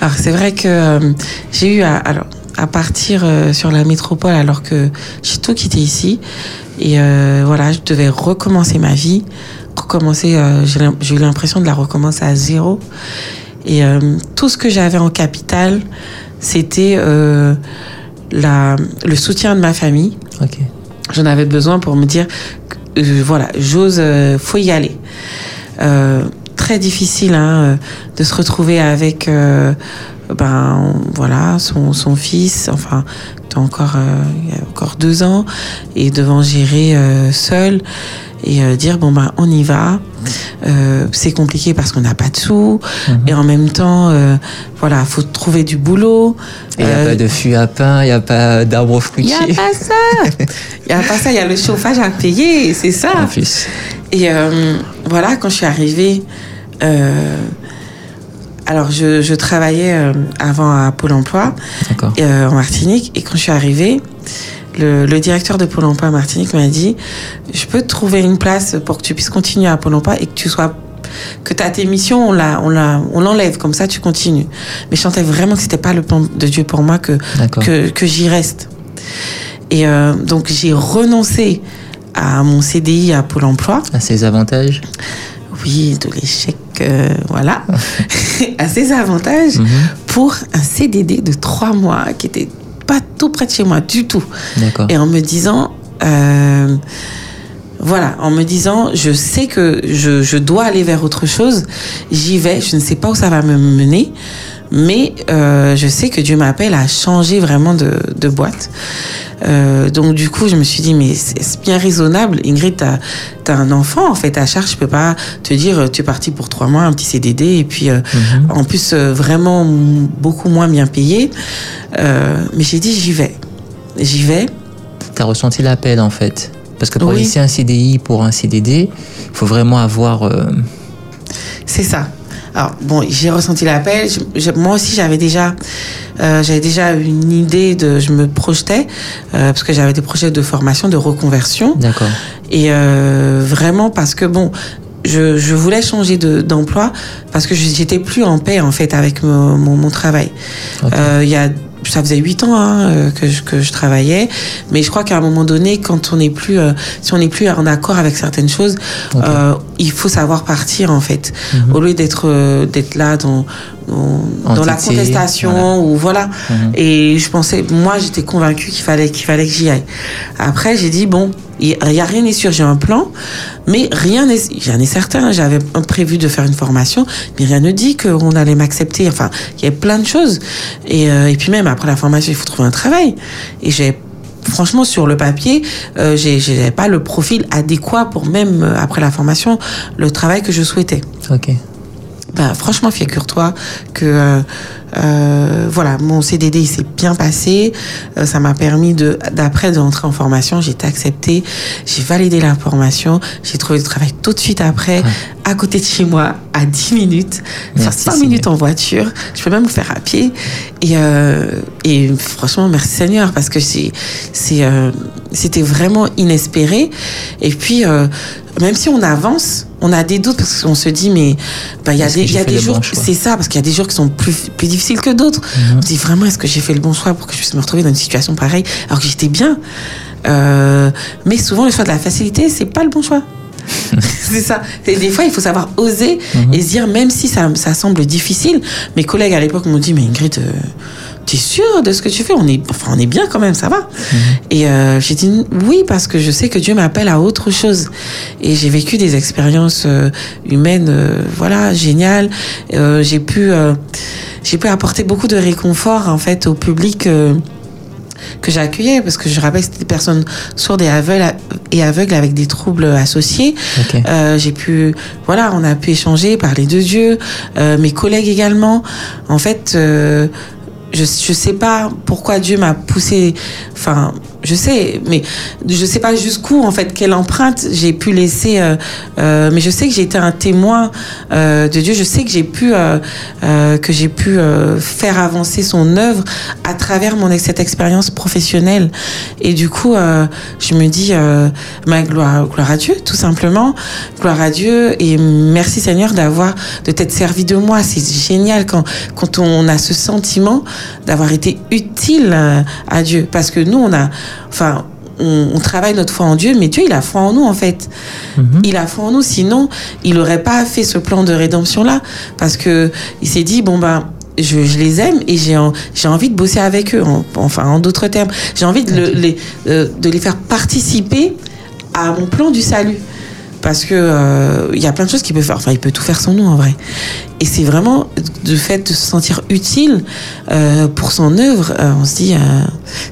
Alors c'est vrai que euh, j'ai eu à, alors, à partir euh, sur la métropole alors que j'ai tout quitté ici. Et euh, voilà, je devais recommencer ma vie. Recommencer, euh, j'ai eu l'impression de la recommencer à zéro. Et euh, tout ce que j'avais en capital, c'était le soutien de ma famille. J'en avais besoin pour me dire, voilà, j'ose, faut y aller. Euh, très difficile hein, de se retrouver avec, euh, ben voilà, son, son fils, enfin, t'as encore, euh, il y a encore deux ans, et devant gérer euh, seul et euh, dire bon ben on y va. C'est compliqué parce qu'on n'a pas de sous Mhm. et en même temps, voilà, faut trouver du boulot. Il n'y a pas de fût à pain, il n'y a pas d'arbre il n'y fruitier. a pas ça. [laughs] Il n'y a pas ça. Il y a le chauffage à payer. C'est ça. En plus. Et voilà, quand je suis arrivée, euh, alors je, je travaillais euh, avant à Pôle Emploi euh, en Martinique. Et quand je suis arrivée, le, le directeur de Pôle Emploi à Martinique m'a dit Je peux te trouver une place pour que tu puisses continuer à Pôle Emploi et que tu sois. Que tu as tes missions, on la, on la, on l'enlève, comme ça tu continues. Mais je sentais vraiment que c'était pas le plan de Dieu pour moi que, que j'y reste. Et euh, donc j'ai renoncé à mon CDI à Pôle Emploi. À ses avantages? Oui, de l'échec, euh, voilà, [laughs] à ses avantages Mhm. pour un CDD de trois mois qui était pas tout près de chez moi du tout. D'accord. Et en me disant, euh, voilà, en me disant, je sais que je, je dois aller vers autre chose, j'y vais, je ne sais pas où ça va me mener, mais euh, je sais que Dieu m'appelle à changer vraiment de, de boîte. Euh, donc du coup, je me suis dit, mais c'est bien raisonnable. Ingrid, t'as as un enfant, en fait, à charge. Je peux pas te dire, euh, tu es parti pour trois mois, un petit CDD, et puis euh, Mhm. en plus, vraiment beaucoup moins bien payé. Mais j'ai dit, j'y vais. J'y vais. Tu as ressenti l'appel en fait. Parce que pour Oui. laisser un CDI pour un CDD, il faut vraiment avoir. euh, C'est ça. Alors bon, j'ai ressenti l'appel. Moi aussi, j'avais déjà, euh, j'avais déjà une idée de, je me projetais euh, parce que j'avais des projets de formation, de reconversion, D'accord. et euh, vraiment parce que bon, je, je voulais changer de- d'emploi parce que j'étais plus en paix en fait avec mon, mon, mon travail. Euh, Il y a ça faisait huit ans hein, euh, que, je, que je travaillais, mais je crois qu'à un moment donné, quand on n'est plus, euh, si on n'est plus en accord avec certaines choses, euh, il faut savoir partir en fait, Mhm. au lieu d'être euh, d'être là dans dans, la contestation voilà. ou voilà. Mhm. Et je pensais, moi, j'étais convaincue qu'il fallait qu'il fallait que j'y aille. Après, j'ai dit bon, il y a rien n'est sûr, j'ai un plan, mais rien n'est rien n'est certain. J'avais prévu de faire une formation, mais rien ne dit qu'on allait m'accepter. Enfin, il y avait plein de choses. Et, euh, et puis même après la formation, il faut trouver un travail. Et j'ai Franchement, sur le papier, euh, j'ai pas le profil adéquat pour même euh, après la formation le travail que je souhaitais. Ok. Ben, franchement, figure-toi que euh, voilà, mon CDD il s'est bien passé. Euh, ça m'a permis de d'après d'entrer en formation. J'ai été acceptée. J'ai validé la formation. J'ai trouvé du travail tout de suite après, à côté de chez moi, à 10 minutes, Merci, 5 Seigneur. minutes en voiture. Je peux même le faire à pied. Et, euh, et franchement, merci Seigneur parce que c'est c'est euh, c'était vraiment inespéré. Et puis euh, même si on avance, on a des doutes parce qu'on se dit mais bah, il y a des y a des jours c'est ça parce qu'il y a des jours qui sont plus plus difficiles que d'autres. Mhm. On se dit vraiment est-ce que j'ai fait le bon choix pour que je puisse me retrouver dans une situation pareille alors que j'étais bien. Euh, mais souvent le choix de la facilité c'est pas le bon choix. [laughs] c'est ça. Et des fois, il faut savoir oser Mhm. et se dire, même si ça, ça semble difficile, mes collègues à l'époque m'ont dit, mais Ingrid, euh, tu es sûre de ce que tu fais? On est, enfin, on est bien quand même, ça va. Et euh, j'ai dit oui, parce que je sais que Dieu m'appelle à autre chose. Et j'ai vécu des expériences euh, humaines, euh, voilà, géniales. Euh, j'ai pu, j'ai pu apporter beaucoup de réconfort, en fait, au public. que j'accueillais parce que je rappelle que c'était des personnes sourdes et aveugles et aveugles avec des troubles associés. Euh, j'ai pu, voilà, on a pu échanger, parler de Dieu, euh, mes collègues également. En fait, euh, je je sais pas pourquoi Dieu m'a poussé, enfin je sais, mais je sais pas jusqu'où, en fait, quelle empreinte j'ai pu laisser. euh, euh, mais je sais que j'ai été un témoin euh, de Dieu. Je sais que j'ai pu, euh, euh, que j'ai pu euh, faire avancer son œuvre à travers mon cette expérience professionnelle. Et du coup, je me dis, ma gloire, gloire à Dieu, tout simplement. Gloire à Dieu et merci Seigneur d'avoir, de t'être servi de moi. C'est génial quand, quand on a ce sentiment d'avoir été utile à Dieu. Parce que nous, on a, enfin, on, on travaille notre foi en Dieu, mais Dieu, il a foi en nous, en fait. Mhm. Il a foi en nous, sinon, il n'aurait pas fait ce plan de rédemption-là. Parce que il s'est dit, bon, ben, je, je les aime et j'ai en- j'ai envie de bosser avec eux. En- enfin, en d'autres termes, j'ai envie de, le- les, euh, de les faire participer à mon plan du salut. Parce que euh, il y a plein de choses qu'il peut faire. Enfin, il peut tout faire sans nous en vrai. Et c'est vraiment le fait de se sentir utile euh, pour son œuvre. euh, on se dit, euh,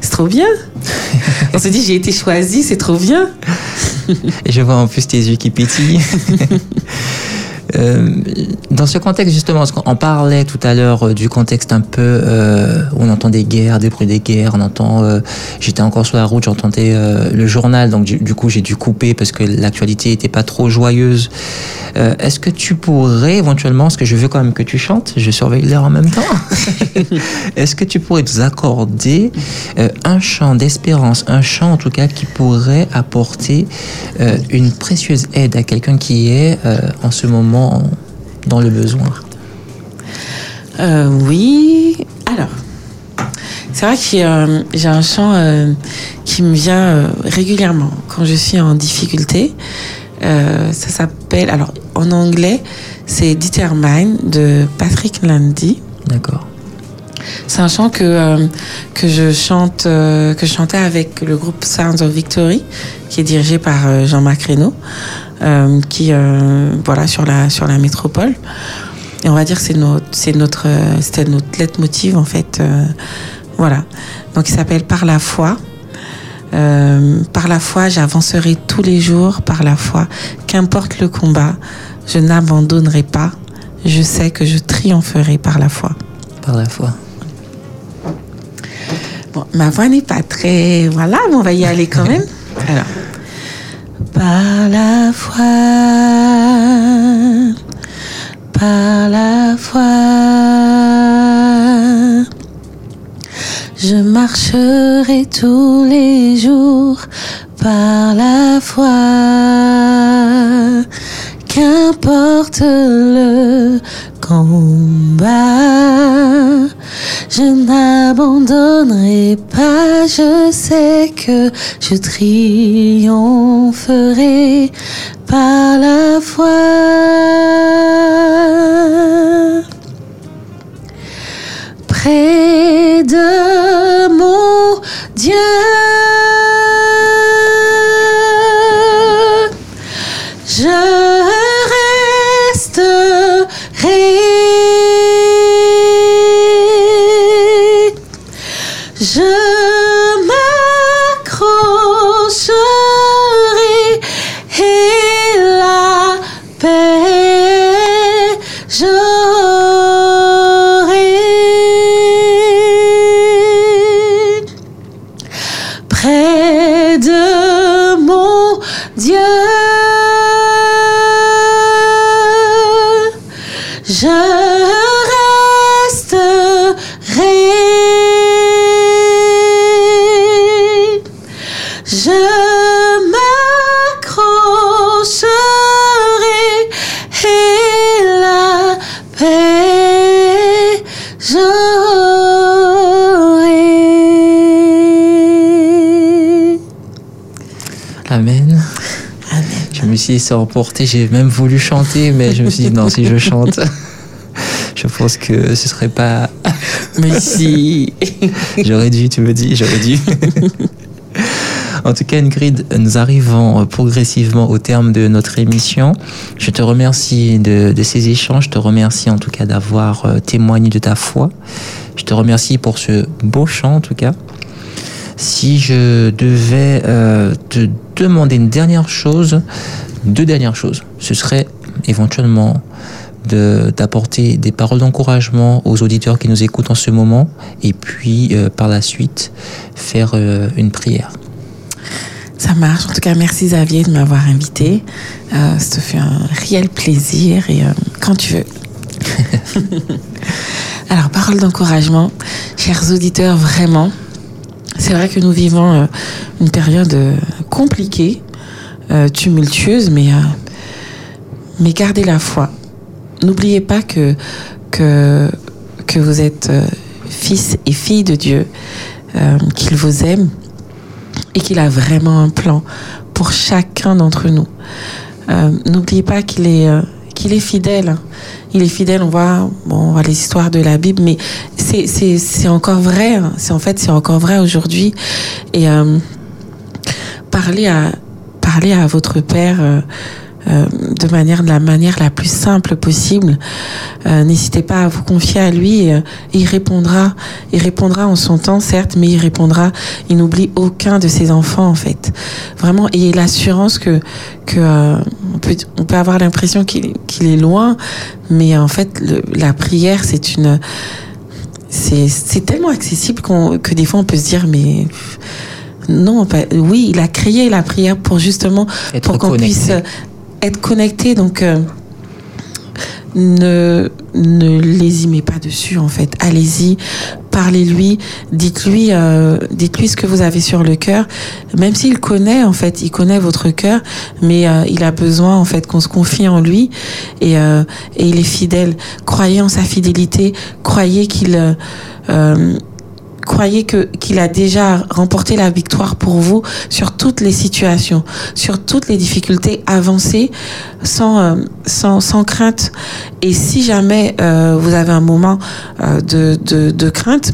c'est trop bien. [laughs] on se dit, j'ai été choisi, c'est trop bien. Et je vois en plus tes yeux qui pétillent. [laughs] Euh, dans ce contexte, justement, qu'on parlait tout à l'heure euh, du contexte un peu euh, où on entend des guerres, des bruits des guerres, on entend. euh, J'étais encore sur la route, j'entendais le journal, donc du, du coup j'ai dû couper parce que l'actualité était pas trop joyeuse. Est-ce que tu pourrais éventuellement, parce que je veux quand même que tu chantes, je surveille l'heure en même temps. [laughs] Est-ce que tu pourrais nous accorder un chant d'espérance, un chant en tout cas qui pourrait apporter une précieuse aide à quelqu'un qui est en ce moment dans le besoin Euh, oui. Alors, c'est vrai que j'ai, euh, j'ai un chant euh, qui me vient euh, régulièrement quand je suis en difficulté. Ça s'appelle, alors en anglais, c'est Determine de Patrick Landy. D'accord. C'est un chant que, que je chante, que je chantais avec le groupe Sounds of Victory, qui est dirigé par Jean-Marc Reynaud, qui, euh, voilà, sur la, sur la métropole. Et on va dire que c'est notre, c'est notre, euh, c'était notre leitmotiv, en fait. euh, voilà. Donc, il s'appelle Par la foi. Euh, par la foi, j'avancerai tous les jours. Par la foi, qu'importe le combat, je n'abandonnerai pas. Je sais que je triompherai par la foi. Par la foi. Bon, ma voix n'est pas très. Voilà, mais on va y aller quand même. [laughs] Alors. Par la foi, par la foi, je marcherai tous les jours par la foi. Qu'importe le combat, je n'abandonnerai pas, je sais que je triompherai par la foi. Près de mon Dieu, suis laissé emporter, j'ai même voulu chanter, mais je me suis dit non, si je chante, [laughs] je pense que ce serait pas. [laughs] Mais si. [laughs] J'aurais dû, tu me dis, j'aurais dû. En tout cas, Ingrid, nous arrivons progressivement au terme de notre émission. Je te remercie de, de ces échanges. Je te remercie en tout cas d'avoir euh, témoigné de ta foi. Je te remercie pour ce beau chant en tout cas. Si je devais euh, te demander une dernière chose, deux dernières choses, ce serait éventuellement de- d'apporter des paroles d'encouragement aux auditeurs qui nous écoutent en ce moment et puis euh, par la suite faire euh, une prière. Ça marche. En tout cas, merci Xavier de m'avoir invité. Euh, ça te fait un réel plaisir et euh, quand tu veux. [laughs] Alors, parole d'encouragement, chers auditeurs, vraiment, c'est vrai que nous vivons une période compliquée, euh, tumultueuse, mais, euh, mais gardez la foi. N'oubliez pas que, que, que vous êtes euh, fils et filles de Dieu, qu'il vous aime et qu'il a vraiment un plan pour chacun d'entre nous. N'oubliez pas qu'il est, qu'il est fidèle. hein. Il est fidèle, on voit, bon, on voit les histoires de la Bible, mais c'est- encore vrai. hein. C'est en fait, c'est encore vrai aujourd'hui. Et euh, parlez à parlez à votre père. euh, euh, de manière de la manière la plus simple possible. Euh, N'hésitez pas à vous confier à lui. Il répondra. Il répondra en son temps, certes, mais il répondra. Il n'oublie aucun de ses enfants, en fait. Vraiment, et l'assurance que que on peut on peut avoir l'impression qu'il est loin, mais en fait, la prière, c'est une c'est tellement accessible qu'on que des fois on peut se dire mais non, pas- oui, il a créé la prière pour justement Être pour qu'on puisse euh, être connecté. Donc, euh, ne, ne lésimez pas dessus, en fait. Allez-y, parlez-lui, dites-lui, euh, dites-lui ce que vous avez sur le cœur. Même s'il connaît, en fait, il connaît votre cœur, mais euh, il a besoin, en fait, qu'on se confie en lui. Et, euh, et il est fidèle. Croyez en sa fidélité. Croyez qu'il... croyez que qu'il a déjà remporté la victoire pour vous sur toutes les situations, sur toutes les difficultés, avancez sans euh, sans, crainte. Et si jamais euh, vous avez un moment euh, de crainte,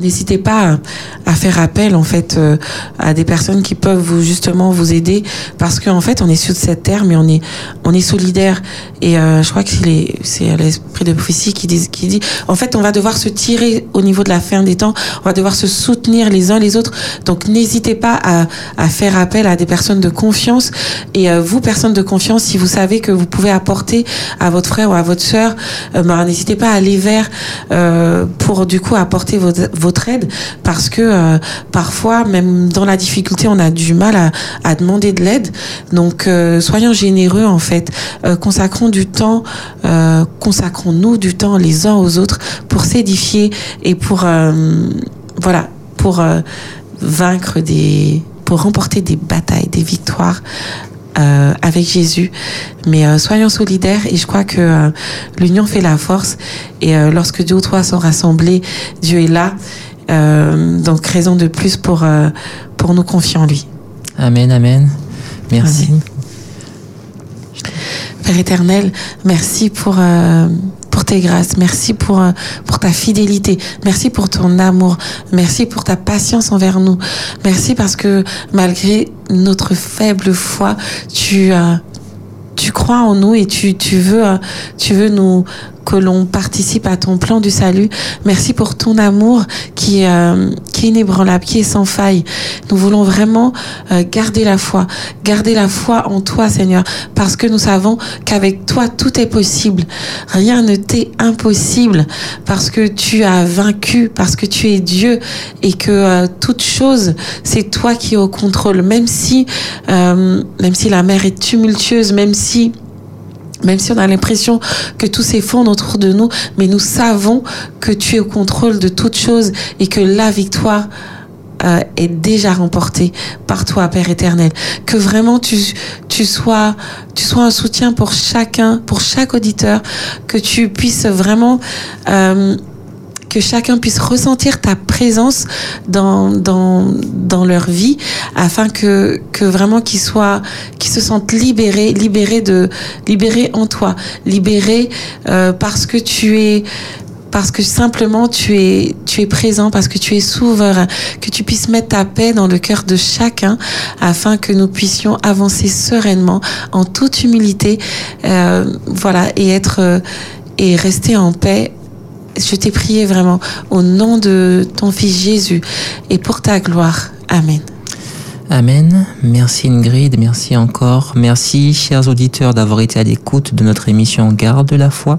N'hésitez pas à, faire appel en fait euh, à des personnes qui peuvent vous justement vous aider. Parce qu'en fait on est sur cette terre mais on est on est solidaire. Et euh, je crois que c'est les- c'est l'esprit de prophétie qui dit qui dit en fait on va devoir se tirer au niveau de la fin des temps. On va devoir se soutenir les uns les autres. Donc n'hésitez pas à, à faire appel à des personnes de confiance. Et euh, vous personnes de confiance si vous savez que vous pouvez apporter à votre frère ou à votre sœur ben, n'hésitez pas à aller vers euh, pour du coup apporter votre, votre aide parce que euh, parfois même dans la difficulté on a du mal à, demander de l'aide. Donc euh, soyons généreux en fait. Euh, consacrons du temps euh, consacrons nous du temps les uns aux autres pour s'édifier et pour voilà pour vaincre des pour remporter des batailles des victoires euh, avec Jésus. Mais euh, soyons solidaires et je crois que euh, l'union fait la force. Et lorsque deux ou trois sont rassemblés, Dieu est là. Donc raison de plus pour, pour nous confier en lui. Amen, amen. Merci. Père éternel, merci pour tes grâces, merci pour, euh, pour ta fidélité, merci pour ton amour, merci pour ta patience envers nous, merci parce que malgré notre faible foi, tu, euh, tu crois en nous et tu, euh, tu veux nous que l'on participe à ton plan du salut. Merci pour ton amour qui, euh, qui est inébranlable, qui est sans faille. Nous voulons vraiment euh, garder la foi, garder la foi en toi, Seigneur, parce que nous savons qu'avec toi, tout est possible. Rien ne t'est impossible, parce que tu as vaincu, parce que tu es Dieu et que euh, toute chose, c'est toi qui es au contrôle. Même si, euh, même si la mer est tumultueuse, même si même si on a l'impression que tout s'effondre autour de nous, mais nous savons que tu es au contrôle de toutes choses et que la victoire euh, est déjà remportée par toi, Père éternel. Que vraiment tu, sois, tu sois un soutien pour chacun, pour chaque auditeur, que tu puisses vraiment... Euh, que chacun puisse ressentir ta présence dans, dans, dans leur vie afin que, que vraiment qu'ils soient, qu'ils se sentent libérés, libérés de, libérés en toi, libérés euh, parce que tu es, parce que simplement tu es, tu es présent, parce que tu es souverain, que tu puisses mettre ta paix dans le cœur de chacun afin que nous puissions avancer sereinement, en toute humilité, euh, voilà, et être, euh, et rester en paix je t'ai prié vraiment au nom de ton Fils Jésus et pour ta gloire. Amen. Amen. Merci Ingrid, merci encore. Merci chers auditeurs d'avoir été à l'écoute de notre émission Garde de la foi.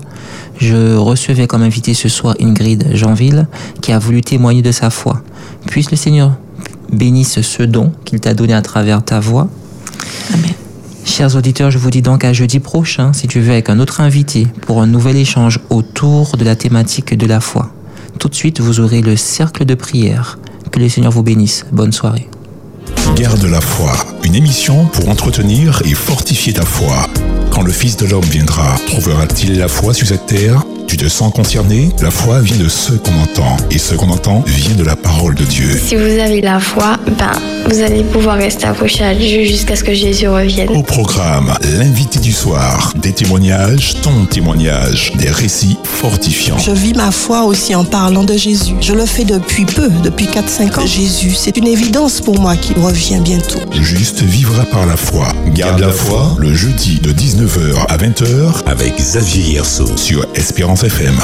Je recevais comme invité ce soir Ingrid Jeanville qui a voulu témoigner de sa foi. Puisse le Seigneur bénisse ce don qu'il t'a donné à travers ta voix. Amen. Chers auditeurs, je vous dis donc à jeudi prochain, si tu veux, avec un autre invité pour un nouvel échange autour de la thématique de la foi. Tout de suite, vous aurez le cercle de prière. Que le Seigneur vous bénisse. Bonne soirée. Garde la foi, une émission pour entretenir et fortifier ta foi. Quand le Fils de l'homme viendra, trouvera-t-il la foi sur cette terre? Tu te sens concerné? La foi vient de ce qu'on entend, et ce qu'on entend vient de la parole de Dieu. Si vous avez la foi, ben, vous allez pouvoir rester accroché à Dieu jusqu'à ce que Jésus revienne. Au programme, l'invité du soir, des témoignages, ton témoignage, des récits fortifiants. Je vis ma foi aussi en parlant de Jésus. Je le fais depuis peu, depuis 4-5 ans. Jésus, c'est une évidence pour moi qu'il revient bientôt. Juste vivra par la foi. Garde la foi, le jeudi de 19h à 20h avec Xavier Hirso sur Espérance FM.